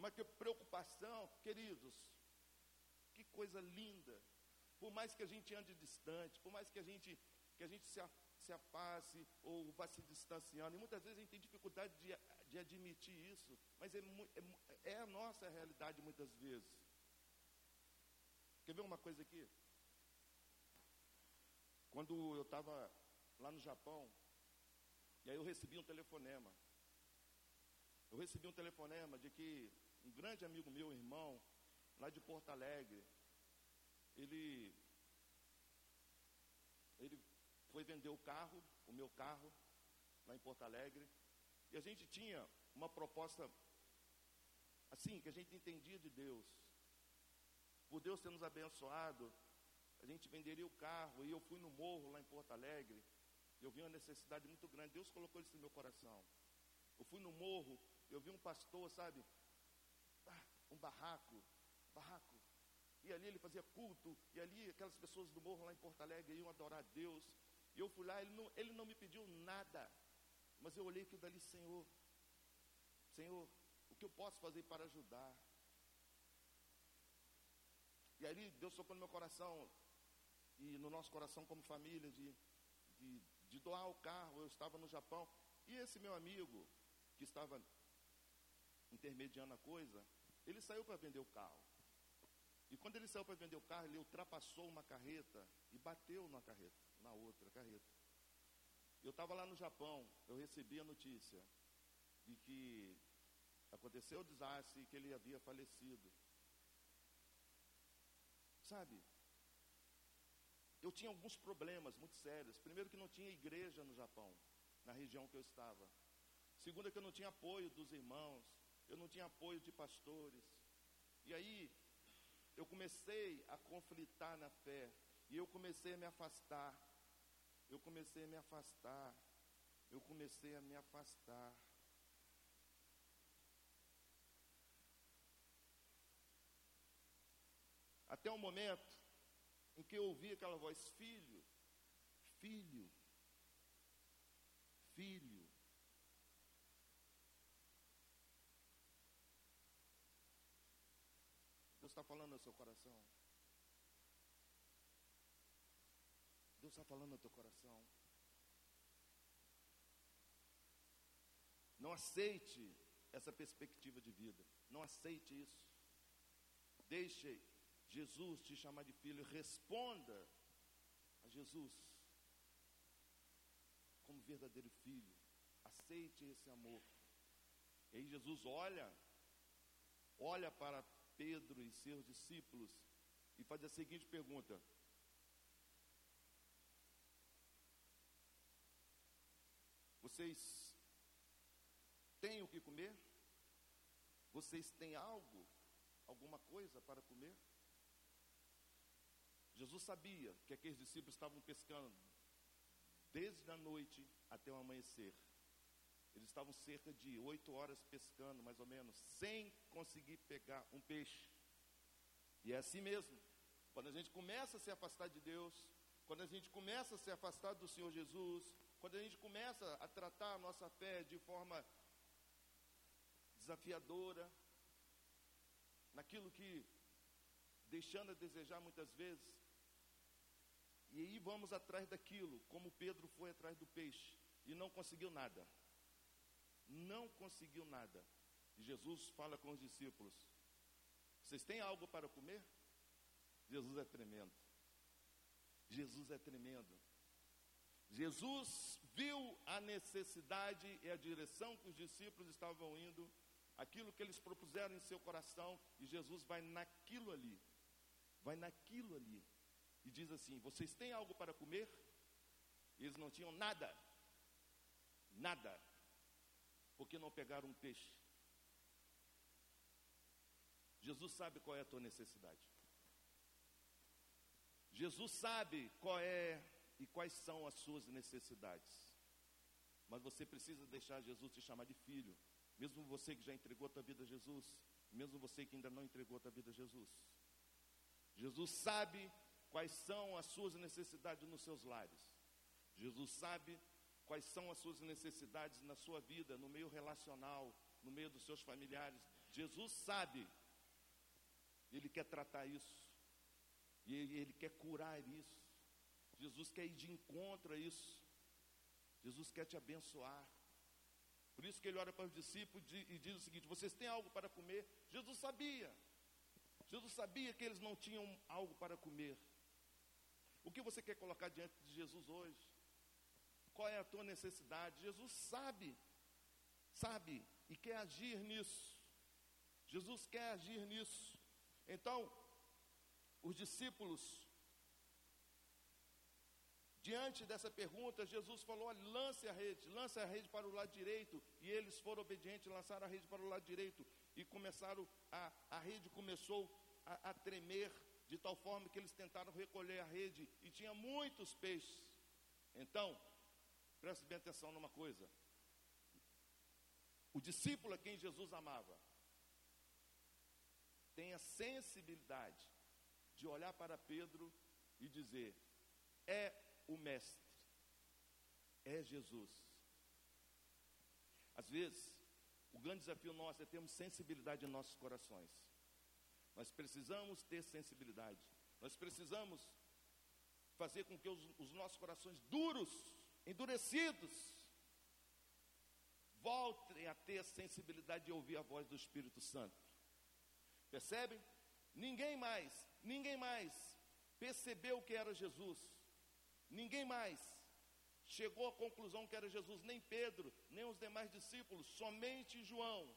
Uma preocupação, queridos, que coisa linda. Por mais que a gente ande distante, por mais que a gente, que a gente se, se afaste ou vá se distanciando, e muitas vezes a gente tem dificuldade de de admitir isso, mas é, é, é a nossa realidade muitas vezes. Quer ver uma coisa aqui? quando eu estava lá no Japão, e aí eu recebi um telefonema. Eu recebi um telefonema de que um grande amigo meu, irmão, lá de Porto Alegre, ele, ele foi vender o carro, o meu carro, lá em Porto Alegre, e a gente tinha uma proposta assim, que a gente entendia de Deus. Por Deus ter nos abençoado, a gente venderia o carro, e eu fui no morro lá em Porto Alegre, eu vi uma necessidade muito grande, Deus colocou isso no meu coração. Eu fui no morro, eu vi um pastor, sabe, um barraco, barraco. E ali ele fazia culto, e ali aquelas pessoas do morro lá em Porto Alegre iam adorar a Deus. E eu fui lá, ele não, ele não me pediu nada, mas eu olhei aquilo dali, Senhor, Senhor, o que eu posso fazer para ajudar? E ali Deus tocou no meu coração, e no nosso coração como família, de, de, de doar o carro. Eu estava no Japão, e esse meu amigo, que estava intermediando a coisa, ele saiu para vender o carro. E quando ele saiu para vender o carro, ele ultrapassou uma carreta e bateu na carreta, na outra carreta. Eu estava lá no Japão, eu recebi a notícia de que aconteceu o desastre e que ele havia falecido. Sabe? Eu tinha alguns problemas muito sérios. Primeiro que não tinha igreja no Japão, na região que eu estava. Segundo que eu não tinha apoio dos irmãos, eu não tinha apoio de pastores. E aí eu comecei a conflitar na fé, e eu comecei a me afastar. Eu comecei a me afastar. Eu comecei a me afastar. Até o momento em que eu ouvi aquela voz: Filho, filho, filho. Deus está falando no seu coração. Deus está falando no teu coração. Não aceite essa perspectiva de vida. Não aceite isso. Deixe Jesus te chamar de filho. Responda a Jesus como verdadeiro filho. Aceite esse amor. E aí Jesus olha, olha para Pedro e seus discípulos e faz a seguinte pergunta: Vocês têm o que comer? Vocês têm algo, alguma coisa para comer? Jesus sabia que aqueles discípulos estavam pescando desde a noite até o amanhecer. Eles estavam cerca de oito horas pescando, mais ou menos, sem conseguir pegar um peixe. E é assim mesmo. Quando a gente começa a se afastar de Deus, quando a gente começa a se afastar do Senhor Jesus, quando a gente começa a tratar a nossa fé de forma desafiadora, naquilo que deixando a desejar muitas vezes, e aí vamos atrás daquilo, como Pedro foi atrás do peixe e não conseguiu nada. Não conseguiu nada. E Jesus fala com os discípulos: Vocês têm algo para comer? Jesus é tremendo. Jesus é tremendo. Jesus viu a necessidade e a direção que os discípulos estavam indo, aquilo que eles propuseram em seu coração, e Jesus vai naquilo ali. Vai naquilo ali e diz assim: Vocês têm algo para comer? Eles não tinham nada, nada, porque não pegaram um peixe. Jesus sabe qual é a tua necessidade. Jesus sabe qual é e quais são as suas necessidades. Mas você precisa deixar Jesus te chamar de filho. Mesmo você que já entregou a tua vida a Jesus, mesmo você que ainda não entregou a tua vida a Jesus. Jesus sabe quais são as suas necessidades nos seus lares. Jesus sabe quais são as suas necessidades na sua vida, no meio relacional, no meio dos seus familiares. Jesus sabe. Ele quer tratar isso. E ele quer curar isso. Jesus quer ir de encontro a isso. Jesus quer te abençoar. Por isso que ele olha para os discípulos e diz o seguinte: Vocês têm algo para comer? Jesus sabia. Jesus sabia que eles não tinham algo para comer. O que você quer colocar diante de Jesus hoje? Qual é a tua necessidade? Jesus sabe, sabe e quer agir nisso. Jesus quer agir nisso. Então, os discípulos, diante dessa pergunta, Jesus falou: lance a rede, lance a rede para o lado direito. E eles foram obedientes, lançaram a rede para o lado direito. E começaram, a, a rede começou a, a tremer, de tal forma que eles tentaram recolher a rede e tinha muitos peixes. Então, preste bem atenção numa coisa: o discípulo a quem Jesus amava tem a sensibilidade de olhar para Pedro e dizer: é o Mestre, é Jesus. Às vezes, o grande desafio nosso é termos sensibilidade em nossos corações. Nós precisamos ter sensibilidade. Nós precisamos fazer com que os, os nossos corações duros, endurecidos, voltem a ter a sensibilidade de ouvir a voz do Espírito Santo. Percebem? Ninguém mais, ninguém mais percebeu que era Jesus. Ninguém mais chegou à conclusão que era Jesus, nem Pedro, nem os demais discípulos, somente João.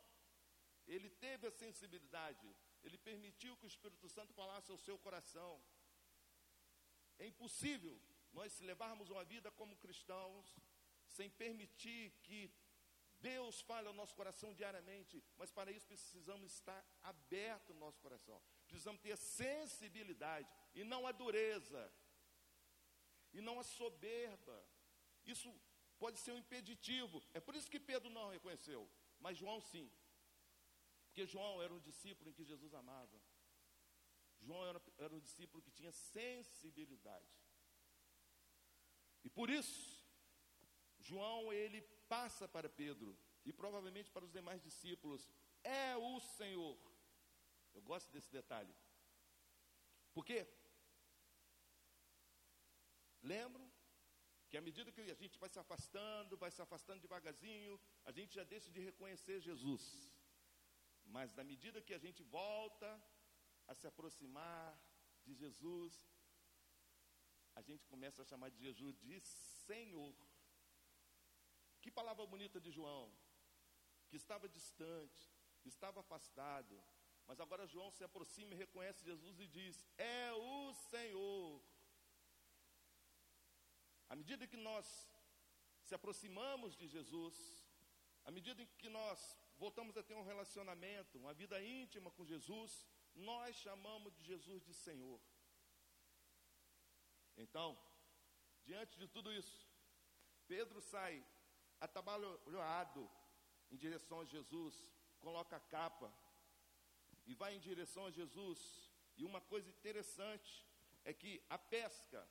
Ele teve a sensibilidade ele permitiu que o Espírito Santo falasse ao seu coração. É impossível nós levarmos uma vida como cristãos sem permitir que Deus fale ao nosso coração diariamente, mas para isso precisamos estar aberto no nosso coração. Precisamos ter sensibilidade e não a dureza, e não a soberba. Isso pode ser um impeditivo. É por isso que Pedro não reconheceu, mas João sim. Porque João era um discípulo em que Jesus amava. João era, era um discípulo que tinha sensibilidade. E por isso, João ele passa para Pedro e provavelmente para os demais discípulos: é o Senhor. Eu gosto desse detalhe. Porque lembro que à medida que a gente vai se afastando, vai se afastando devagarzinho, a gente já deixa de reconhecer Jesus. Mas na medida que a gente volta a se aproximar de Jesus, a gente começa a chamar de Jesus de Senhor. Que palavra bonita de João, que estava distante, estava afastado, mas agora João se aproxima e reconhece Jesus e diz: É o Senhor. À medida que nós se aproximamos de Jesus, à medida que nós voltamos a ter um relacionamento, uma vida íntima com Jesus, nós chamamos de Jesus de Senhor. Então, diante de tudo isso, Pedro sai atabalhoado em direção a Jesus, coloca a capa e vai em direção a Jesus. E uma coisa interessante é que a pesca,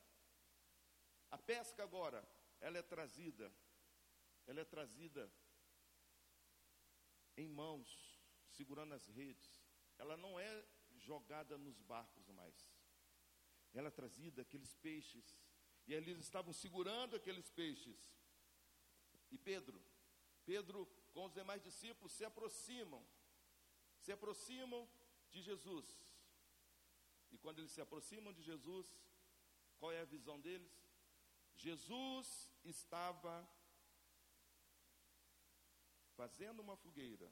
a pesca agora, ela é trazida, ela é trazida em mãos, segurando as redes. Ela não é jogada nos barcos mais. Ela trazida aqueles peixes. E eles estavam segurando aqueles peixes. E Pedro, Pedro com os demais discípulos se aproximam. Se aproximam de Jesus. E quando eles se aproximam de Jesus, qual é a visão deles? Jesus estava fazendo uma fogueira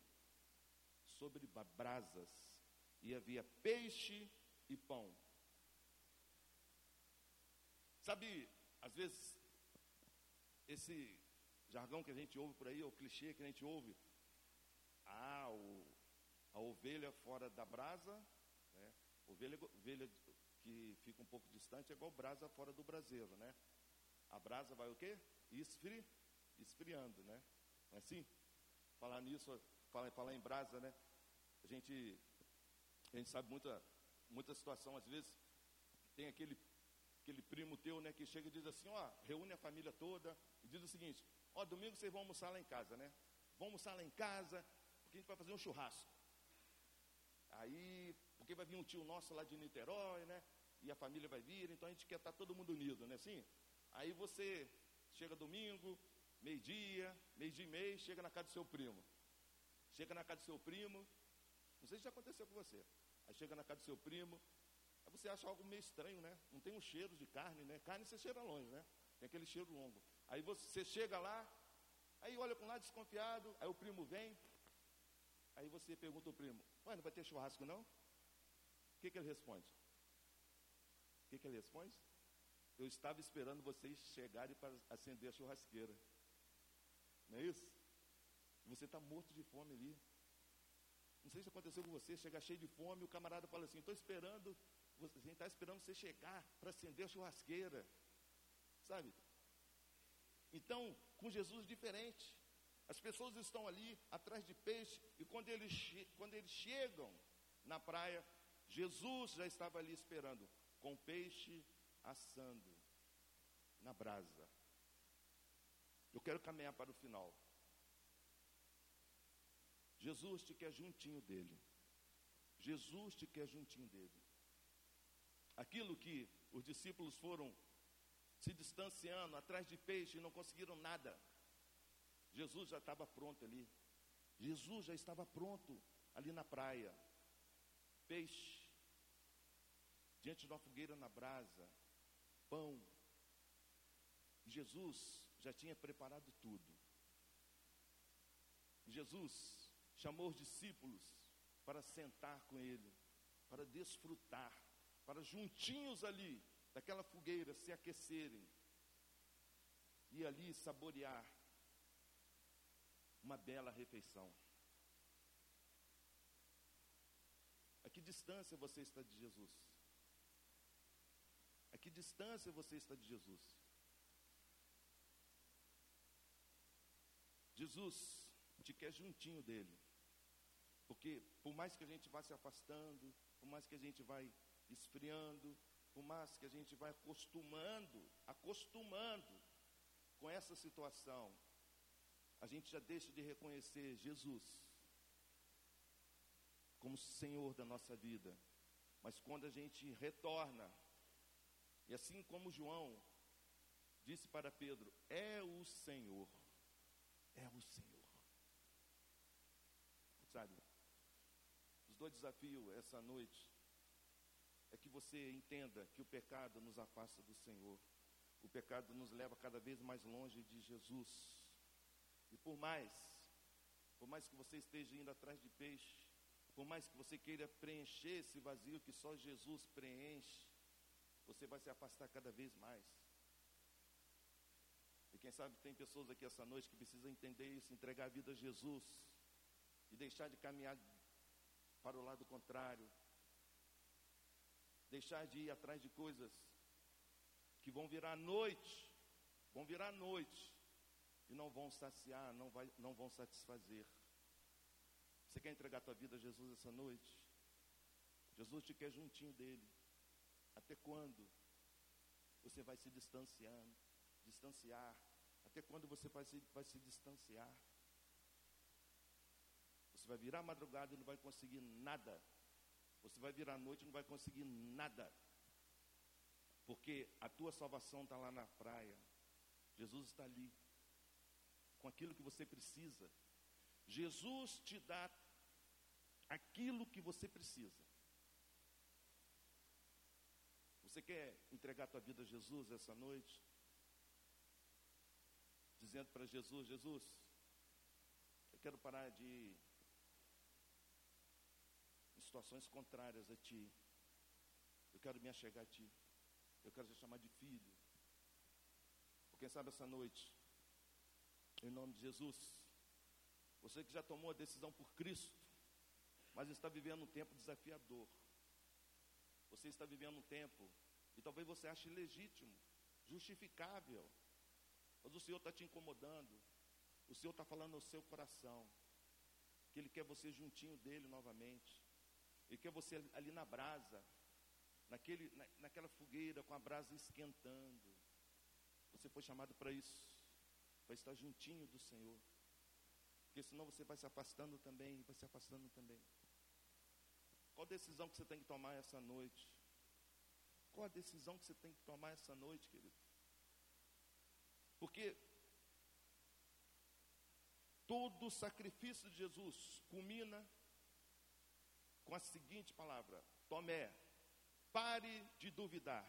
sobre brasas, e havia peixe e pão. Sabe, às vezes, esse jargão que a gente ouve por aí, o clichê que a gente ouve, ah, o, a ovelha fora da brasa, né? ovelha, ovelha que fica um pouco distante é igual brasa fora do braseiro, né? A brasa vai o quê? Esfri, esfriando, né? Não é assim? falar nisso, falar, falar em brasa, né? A gente, a gente sabe muita, muita situação, às vezes, tem aquele, aquele primo teu, né, que chega e diz assim, ó, reúne a família toda e diz o seguinte, ó, domingo vocês vão almoçar lá em casa, né? Vão almoçar lá em casa, porque a gente vai fazer um churrasco. Aí, porque vai vir um tio nosso lá de Niterói, né? E a família vai vir, então a gente quer estar todo mundo unido, né? Assim? Aí você chega domingo, meio-dia, meio-dia e meio, chega na casa do seu primo. Chega na casa do seu primo, não sei se já aconteceu com você. Aí chega na casa do seu primo, você acha algo meio estranho, né? Não tem um cheiro de carne, né? Carne você cheira longe, né? Tem aquele cheiro longo. Aí você chega lá, aí olha para um lado desconfiado, aí o primo vem, aí você pergunta ao primo, ué, não vai ter churrasco não? O que, que ele responde? O que, que ele responde? Eu estava esperando vocês chegarem para acender a churrasqueira. Não é isso? Você está morto de fome ali. Não sei se aconteceu com você, chega cheio de fome, o camarada fala assim, estou esperando, você está esperando você chegar para acender a churrasqueira. Sabe? Então, com Jesus diferente. As pessoas estão ali atrás de peixe, e quando eles, quando eles chegam na praia, Jesus já estava ali esperando, com peixe assando na brasa. Eu quero caminhar para o final. Jesus te quer juntinho dele. Jesus te quer juntinho dele. Aquilo que os discípulos foram se distanciando atrás de peixe e não conseguiram nada. Jesus já estava pronto ali. Jesus já estava pronto ali na praia. Peixe, diante de uma fogueira na brasa, pão. Jesus já tinha preparado tudo. Jesus chamou os discípulos para sentar com ele, para desfrutar, para juntinhos ali daquela fogueira se aquecerem e ali saborear uma bela refeição. A que distância você está de Jesus? A que distância você está de Jesus? Jesus te quer juntinho dele. Porque por mais que a gente vá se afastando, por mais que a gente vai esfriando, por mais que a gente vai acostumando, acostumando com essa situação, a gente já deixa de reconhecer Jesus como Senhor da nossa vida. Mas quando a gente retorna, e assim como João disse para Pedro: É o Senhor, é o Senhor. Sabe, os dois desafios essa noite é que você entenda que o pecado nos afasta do Senhor. O pecado nos leva cada vez mais longe de Jesus. E por mais, por mais que você esteja indo atrás de peixe, por mais que você queira preencher esse vazio que só Jesus preenche, você vai se afastar cada vez mais. E quem sabe tem pessoas aqui essa noite que precisam entender isso, entregar a vida a Jesus e deixar de caminhar para o lado contrário, deixar de ir atrás de coisas que vão virar noite, vão virar noite e não vão saciar, não, vai, não vão satisfazer. Você quer entregar a tua vida a Jesus essa noite? Jesus te quer juntinho dele. Até quando você vai se distanciando, distanciar? Até quando você vai se, vai se distanciar? Você vai virar madrugada e não vai conseguir nada você vai virar à noite e não vai conseguir nada. Porque a tua salvação está lá na praia. Jesus está ali. Com aquilo que você precisa. Jesus te dá aquilo que você precisa. Você quer entregar a tua vida a Jesus essa noite? Dizendo para Jesus, Jesus, eu quero parar de situações contrárias a ti. Eu quero me achegar a ti. Eu quero te chamar de filho. Porque sabe essa noite, em nome de Jesus, você que já tomou a decisão por Cristo, mas está vivendo um tempo desafiador. Você está vivendo um tempo, e talvez você ache legítimo, justificável, mas o Senhor está te incomodando, o Senhor está falando ao seu coração, que Ele quer você juntinho dele novamente. E quer você ali na brasa, naquele, na, naquela fogueira com a brasa esquentando. Você foi chamado para isso, para estar juntinho do Senhor. Porque senão você vai se afastando também, vai se afastando também. Qual decisão que você tem que tomar essa noite? Qual a decisão que você tem que tomar essa noite, querido? Porque todo sacrifício de Jesus culmina com a seguinte palavra: Tomé, Pare de duvidar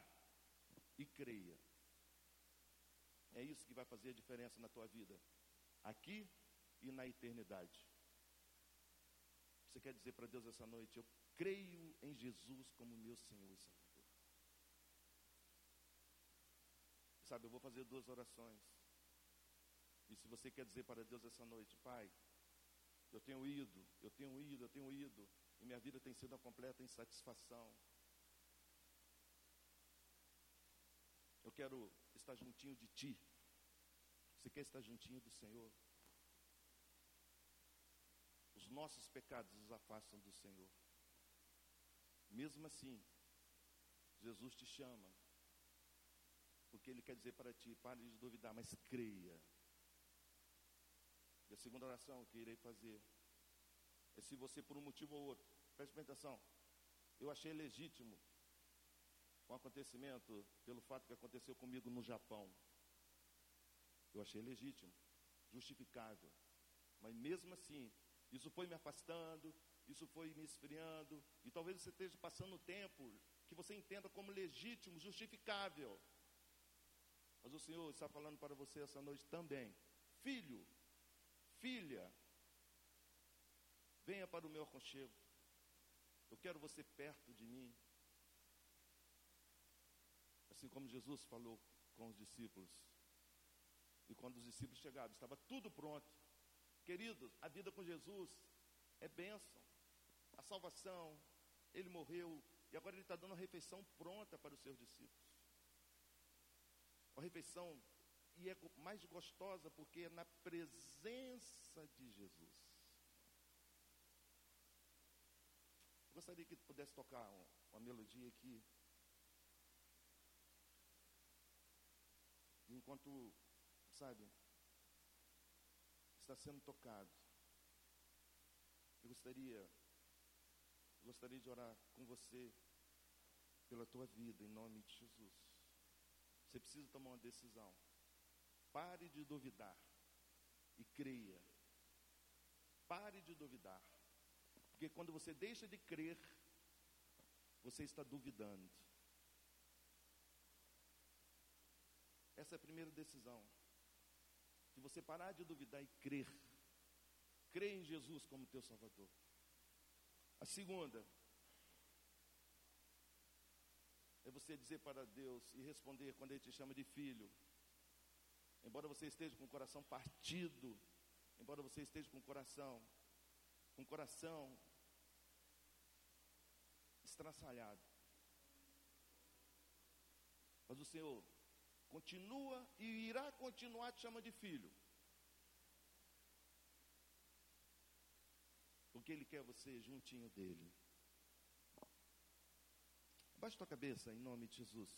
e creia. É isso que vai fazer a diferença na tua vida, aqui e na eternidade. Você quer dizer para Deus essa noite: Eu creio em Jesus como meu Senhor e Salvador. Sabe, eu vou fazer duas orações. E se você quer dizer para Deus essa noite, Pai, eu tenho ido, eu tenho ido, eu tenho ido, e minha vida tem sido uma completa insatisfação. Eu quero estar juntinho de Ti. Você quer estar juntinho do Senhor? Os nossos pecados nos afastam do Senhor. Mesmo assim, Jesus te chama, porque Ele quer dizer para ti: pare de duvidar, mas creia. E a segunda oração que irei fazer é se você, por um motivo ou outro, preste atenção, eu achei legítimo um acontecimento, pelo fato que aconteceu comigo no Japão. Eu achei legítimo, justificável. Mas mesmo assim, isso foi me afastando, isso foi me esfriando, e talvez você esteja passando o tempo que você entenda como legítimo, justificável. Mas o Senhor está falando para você essa noite também. Filho, filha, venha para o meu aconchego. Eu quero você perto de mim. Assim como Jesus falou com os discípulos. E quando os discípulos chegaram, estava tudo pronto. Queridos, a vida com Jesus é bênção. A salvação, ele morreu e agora ele está dando uma refeição pronta para os seus discípulos. Uma refeição e é mais gostosa porque é na presença de Jesus. Gostaria que pudesse tocar uma, uma melodia aqui. Enquanto, sabe, está sendo tocado. Eu gostaria, eu gostaria de orar com você pela tua vida, em nome de Jesus. Você precisa tomar uma decisão. Pare de duvidar e creia. Pare de duvidar. Porque quando você deixa de crer, você está duvidando. Essa é a primeira decisão. De você parar de duvidar e crer. Crer em Jesus como teu Salvador. A segunda é você dizer para Deus e responder quando Ele te chama de filho. Embora você esteja com o coração partido, embora você esteja com o coração, com o coração estraçalhado. Mas o Senhor continua e irá continuar te chamando de filho. Porque Ele quer você juntinho dele. Baixe tua cabeça em nome de Jesus.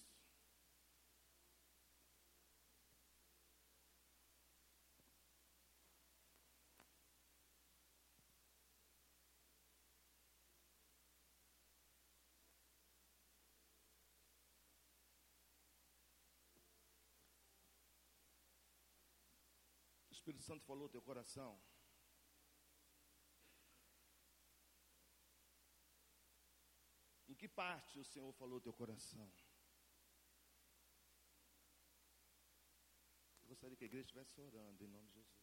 O Espírito Santo falou teu coração. Em que parte o Senhor falou teu coração? Eu gostaria que a igreja estivesse orando em nome de Jesus.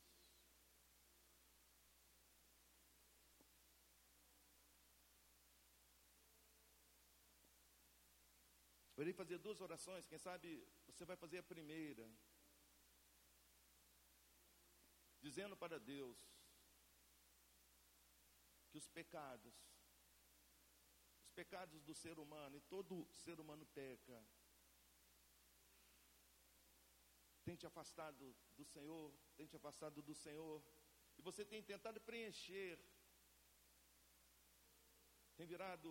Eu irei fazer duas orações, quem sabe você vai fazer a primeira. Dizendo para Deus que os pecados pecados do ser humano, e todo ser humano peca, tem te afastado do Senhor, tem te afastado do Senhor, e você tem tentado preencher, tem virado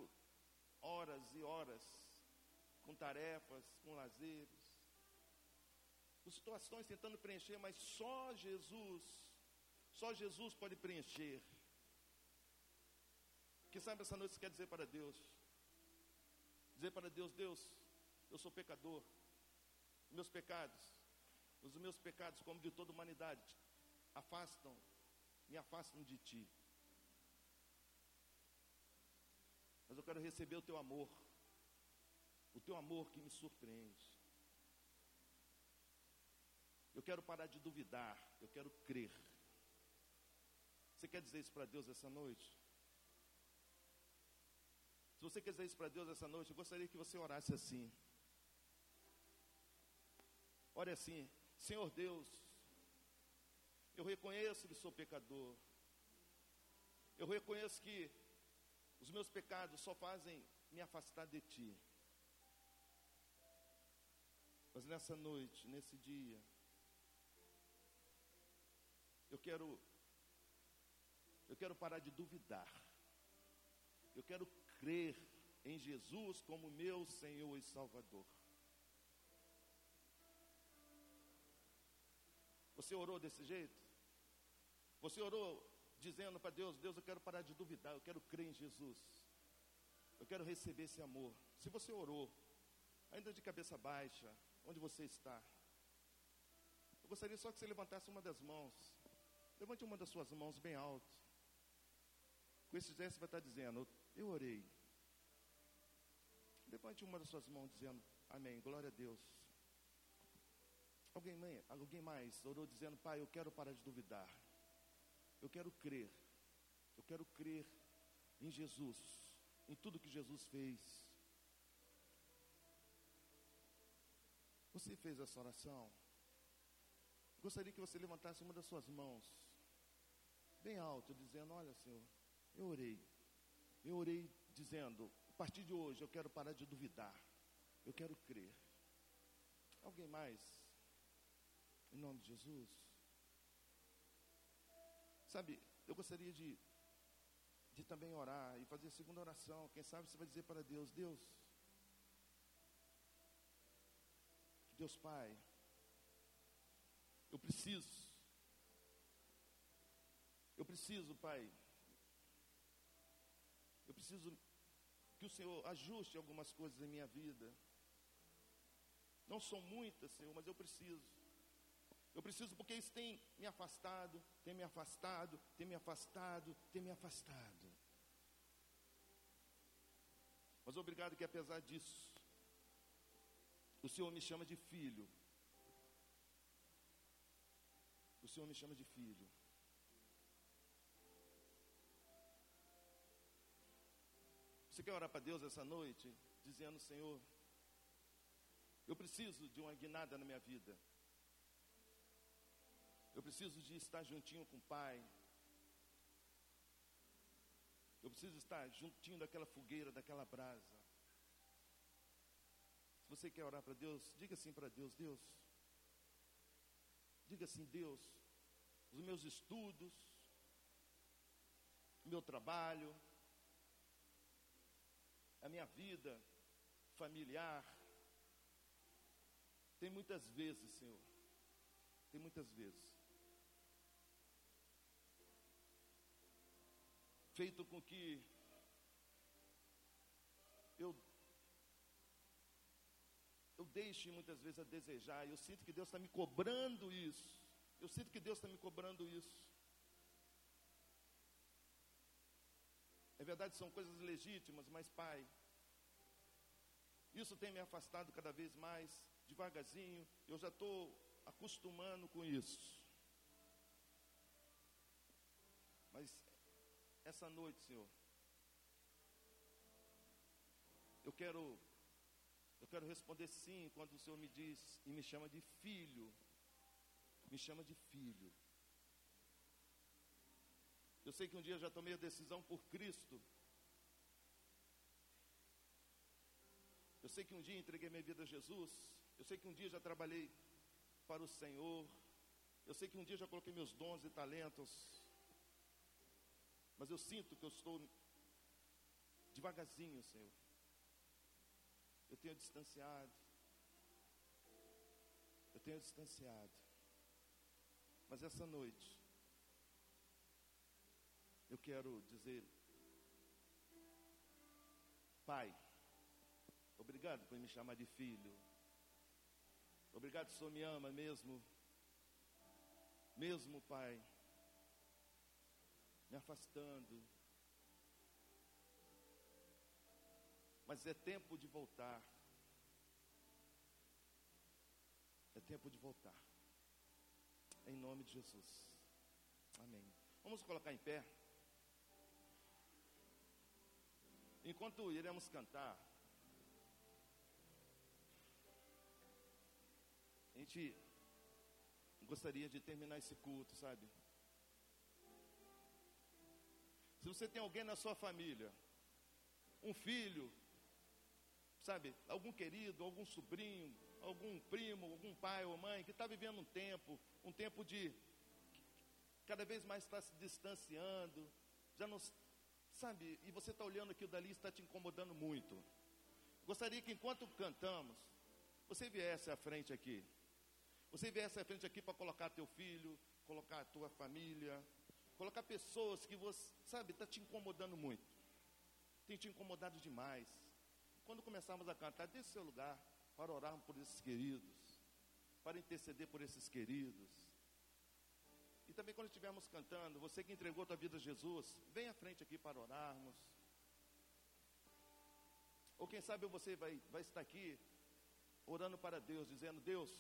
horas e horas com tarefas, com lazeres, situações tentando preencher, mas só Jesus, só Jesus pode preencher. Que sabe essa noite você quer dizer para Deus? Dizer para Deus, Deus, eu sou pecador. Meus pecados, os meus pecados, como de toda a humanidade, afastam, me afastam de ti. Mas eu quero receber o teu amor. o teu amor que me surpreende. Eu quero parar de duvidar, eu quero crer. Você quer dizer isso para Deus essa noite? Se você quer dizer isso para Deus essa noite, eu gostaria que você orasse assim. Ore assim, Senhor Deus, eu reconheço que sou pecador. Eu reconheço que os meus pecados só fazem me afastar de Ti. Mas nessa noite, nesse dia, eu quero eu quero parar de duvidar. Eu quero crer em Jesus como meu Senhor e Salvador. Você orou desse jeito? Você orou dizendo para Deus: Deus, eu quero parar de duvidar, eu quero crer em Jesus. Eu quero receber esse amor. Se você orou, ainda de cabeça baixa, onde você está, eu gostaria só que você levantasse uma das mãos. Levante uma das suas mãos bem alto. Com esse gesto você vai estar dizendo, eu orei. Levante uma das suas mãos dizendo, amém, glória a Deus. Alguém, alguém mais orou dizendo, pai, eu quero parar de duvidar. Eu quero crer. Eu quero crer em Jesus, em tudo que Jesus fez. Você fez essa oração? Gostaria que você levantasse uma das suas mãos, bem alto, dizendo: Olha, Senhor, eu orei. Eu orei dizendo: a partir de hoje eu quero parar de duvidar. Eu quero crer. Alguém mais? Em nome de Jesus? Sabe, eu gostaria de, de também orar e fazer a segunda oração. Quem sabe você vai dizer para Deus: Deus, Deus Pai, eu preciso, preciso, Pai, eu preciso que o Senhor ajuste algumas coisas em minha vida. Não são muitas, Senhor, mas eu preciso. Eu preciso porque isso tem me afastado, tem me afastado, tem me afastado, tem me afastado. Mas obrigado que apesar disso, o Senhor me chama de filho. O Senhor me chama de filho. Você quer orar para Deus essa noite, dizendo: Senhor, eu preciso de uma guinada na minha vida. Eu preciso de estar juntinho com o Pai. Eu preciso estar juntinho daquela fogueira, daquela brasa. Se você quer orar para Deus, diga assim para Deus: Deus, diga assim, Deus, os meus estudos, o meu trabalho, minha vida familiar, tem muitas vezes, Senhor, tem muitas vezes, feito com que eu eu deixe muitas vezes a desejar. Eu sinto que Deus está me cobrando isso. Eu sinto que Deus está me cobrando isso. É verdade, são coisas legítimas, mas, Pai, isso tem me afastado cada vez mais, devagarzinho. Eu já estou acostumando com isso. Mas essa noite, Senhor, eu quero eu quero responder sim quando o Senhor me diz e me chama de filho. Me chama de filho. Eu sei que um dia já tomei a decisão por Cristo. Eu sei que um dia entreguei minha vida a Jesus. Eu sei que um dia já trabalhei para o Senhor. Eu sei que um dia já coloquei meus dons e talentos. Mas eu sinto que eu estou devagarzinho, Senhor. Eu tenho distanciado. Eu tenho distanciado. Mas essa noite, eu quero dizer, Pai, obrigado por me chamar de filho. Obrigado, o Senhor me ama mesmo. Mesmo, Pai, me afastando, mas é tempo de voltar. É tempo de voltar. Em nome de Jesus. Amém. Vamos colocar em pé. Enquanto iremos cantar, a gente gostaria de terminar esse culto, sabe? Se você tem alguém na sua família, um filho, sabe, algum querido, algum sobrinho, algum primo, algum pai ou mãe que está vivendo um tempo, um tempo de cada vez mais está se distanciando, já não sabe, e você está olhando aquilo dali está te incomodando muito. Gostaria que enquanto cantamos, você viesse à frente aqui. Você viesse à frente aqui para colocar teu filho, colocar a tua família, colocar pessoas que você, sabe, está te incomodando muito. Tem te incomodado demais. Quando começarmos a cantar, desse seu lugar, para orarmos por esses queridos, para interceder por esses queridos. E também quando estivermos cantando, você que entregou a tua vida a Jesus, vem à frente aqui para orarmos. Ou quem sabe você vai, vai estar aqui orando para Deus, dizendo, Deus,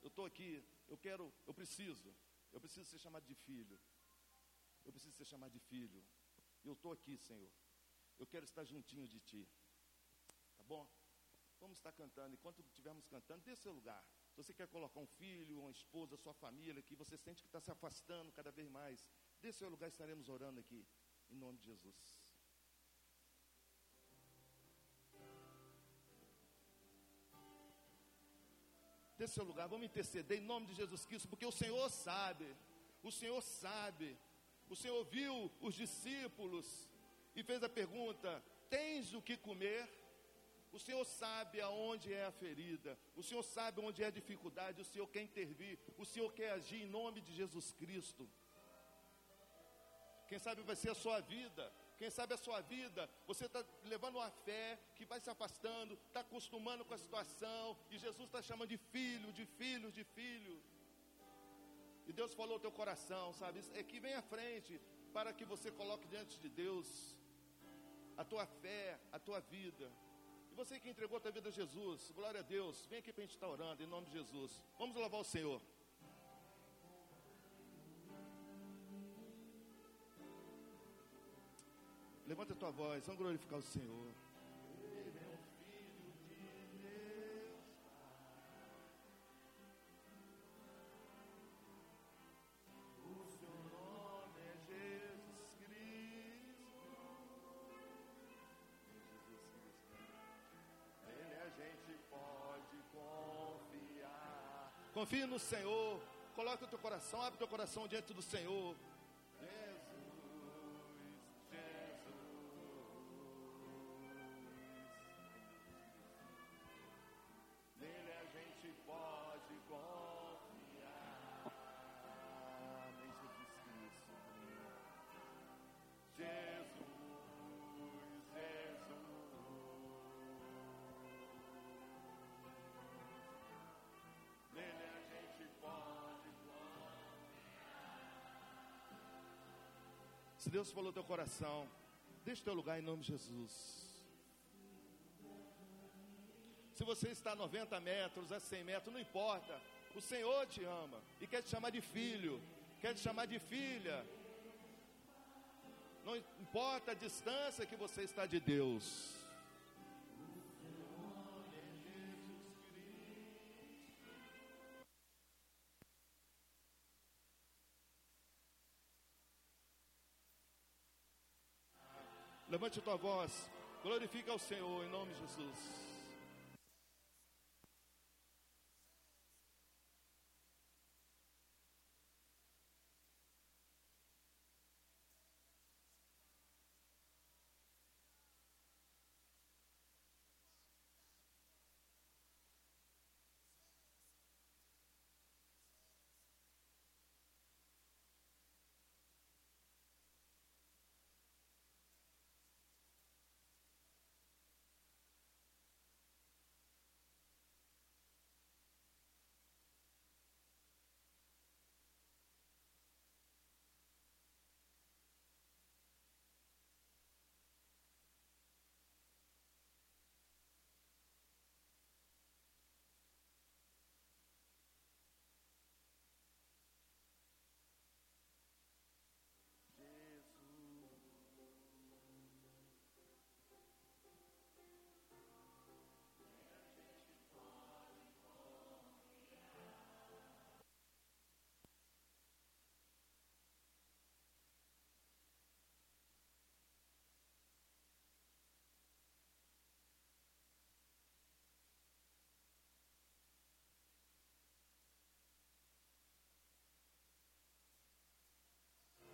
eu estou aqui, eu quero, eu preciso, eu preciso ser chamado de filho. Eu preciso ser chamado de filho. Eu estou aqui, Senhor. Eu quero estar juntinho de Ti. Tá bom? Vamos estar cantando. Enquanto estivermos cantando, dê seu lugar. Você quer colocar um filho, uma esposa, sua família, que você sente que está se afastando cada vez mais, dê seu lugar, estaremos orando aqui. Em nome de Jesus. Dê seu lugar, vamos interceder em nome de Jesus Cristo, porque o Senhor sabe, o Senhor sabe, o Senhor viu os discípulos e fez a pergunta: Tens o que comer? O Senhor sabe aonde é a ferida, o Senhor sabe onde é a dificuldade, o Senhor quer intervir, o Senhor quer agir em nome de Jesus Cristo. Quem sabe vai ser a sua vida, quem sabe a sua vida, você está levando uma fé que vai se afastando, está acostumando com a situação, e Jesus está chamando de filho, de filho, de filho. E Deus falou ao teu coração, sabe? É que vem à frente para que você coloque diante de Deus a tua fé, a tua vida. Você que entregou a tua vida a Jesus, glória a Deus, vem aqui para a gente estar orando, em nome de Jesus. Vamos louvar o Senhor. Levanta a tua voz, vamos glorificar o Senhor. Confie no Senhor. Coloca o teu coração, abre o teu coração diante do Senhor. Se Deus falou teu coração, deixa teu lugar em nome de Jesus. Se você está a 90 metros, a 100 metros, não importa. O Senhor te ama e quer te chamar de filho, quer te chamar de filha. Não importa a distância que você está de Deus. Levante a tua voz. Glorifica ao Senhor em nome de Jesus.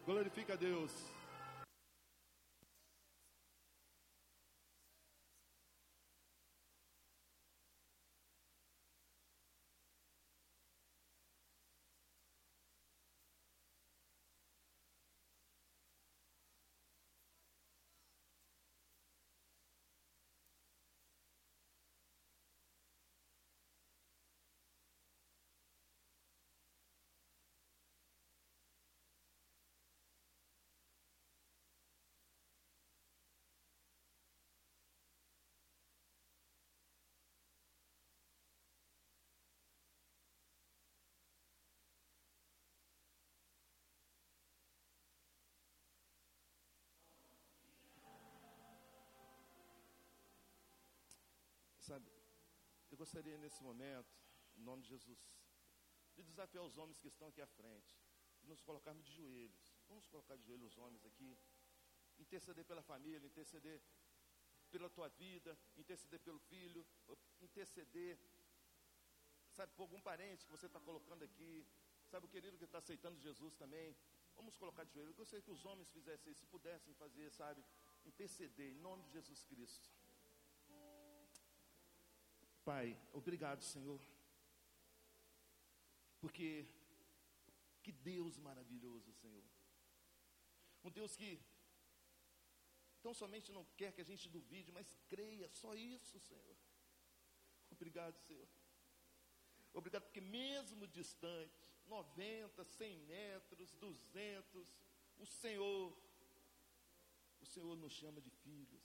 Glorifica a Deus. Sabe, eu gostaria nesse momento, em nome de Jesus, de desafiar os homens que estão aqui à frente, e nos colocarmos de joelhos. Vamos colocar de joelhos os homens aqui, interceder pela família, interceder pela tua vida, interceder pelo filho, interceder, sabe, por algum parente que você está colocando aqui, sabe, o querido que está aceitando Jesus também. Vamos colocar de joelhos. Eu gostaria que os homens fizessem isso, se pudessem fazer, sabe, interceder em nome de Jesus Cristo. Pai, obrigado, Senhor. Porque que Deus maravilhoso, Senhor. Um Deus que tão somente não quer que a gente duvide, mas creia, só isso, Senhor. Obrigado, Senhor. Obrigado porque mesmo distante, 90, 100 metros, 200, o Senhor, o Senhor nos chama de filhos.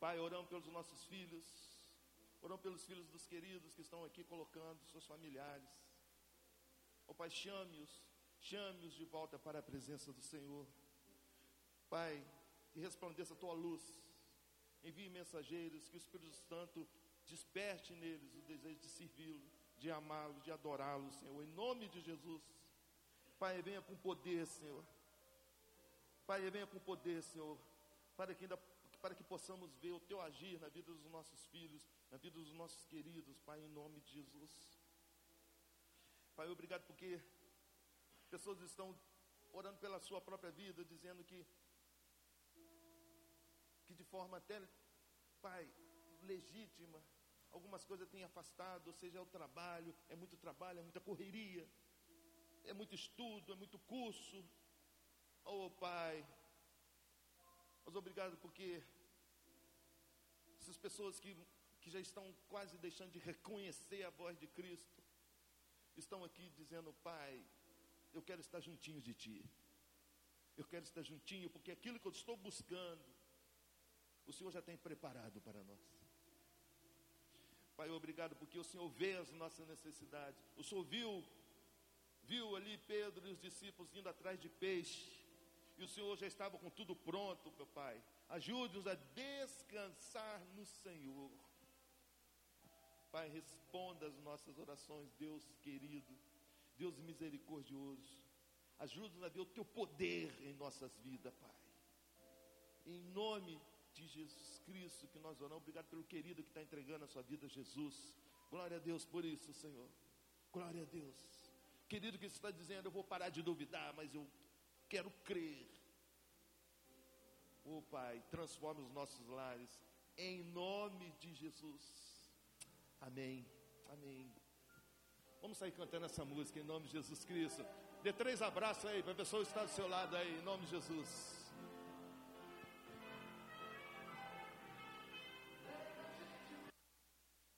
Pai, oramos pelos nossos filhos, Oramos pelos filhos dos queridos que estão aqui colocando seus familiares. Ó oh, Pai, chame-os, chame-os de volta para a presença do Senhor. Pai, que resplandeça a tua luz. Envie mensageiros, que o Espírito Santo desperte neles o desejo de servi-lo, de amá-lo, de adorá-lo, Senhor. Em nome de Jesus. Pai, venha com poder, Senhor. Pai, venha com poder, Senhor, para que ainda para que possamos ver o teu agir na vida dos nossos filhos, na vida dos nossos queridos, Pai, em nome de Jesus. Pai, obrigado porque pessoas estão orando pela sua própria vida, dizendo que que de forma até, Pai, legítima, algumas coisas têm afastado, ou seja, é o trabalho, é muito trabalho, é muita correria, é muito estudo, é muito curso. Oh, Pai, mas obrigado porque essas pessoas que, que já estão quase deixando de reconhecer a voz de Cristo, estão aqui dizendo, Pai, eu quero estar juntinho de Ti. Eu quero estar juntinho, porque aquilo que eu estou buscando, o Senhor já tem preparado para nós. Pai, obrigado, porque o Senhor vê as nossas necessidades. O Senhor viu, viu ali Pedro e os discípulos indo atrás de peixe e o Senhor já estava com tudo pronto, meu Pai. Ajude-nos a descansar no Senhor. Pai, responda as nossas orações, Deus querido, Deus misericordioso. Ajude-nos a ver o teu poder em nossas vidas, Pai. Em nome de Jesus Cristo que nós oramos. Obrigado pelo querido que está entregando a sua vida a Jesus. Glória a Deus por isso, Senhor. Glória a Deus. Querido que está dizendo, eu vou parar de duvidar, mas eu quero crer. Oh Pai, transforme os nossos lares, em nome de Jesus. Amém. Amém. Vamos sair cantando essa música em nome de Jesus Cristo. Dê três abraços aí para a pessoa que está do seu lado aí, em nome de Jesus.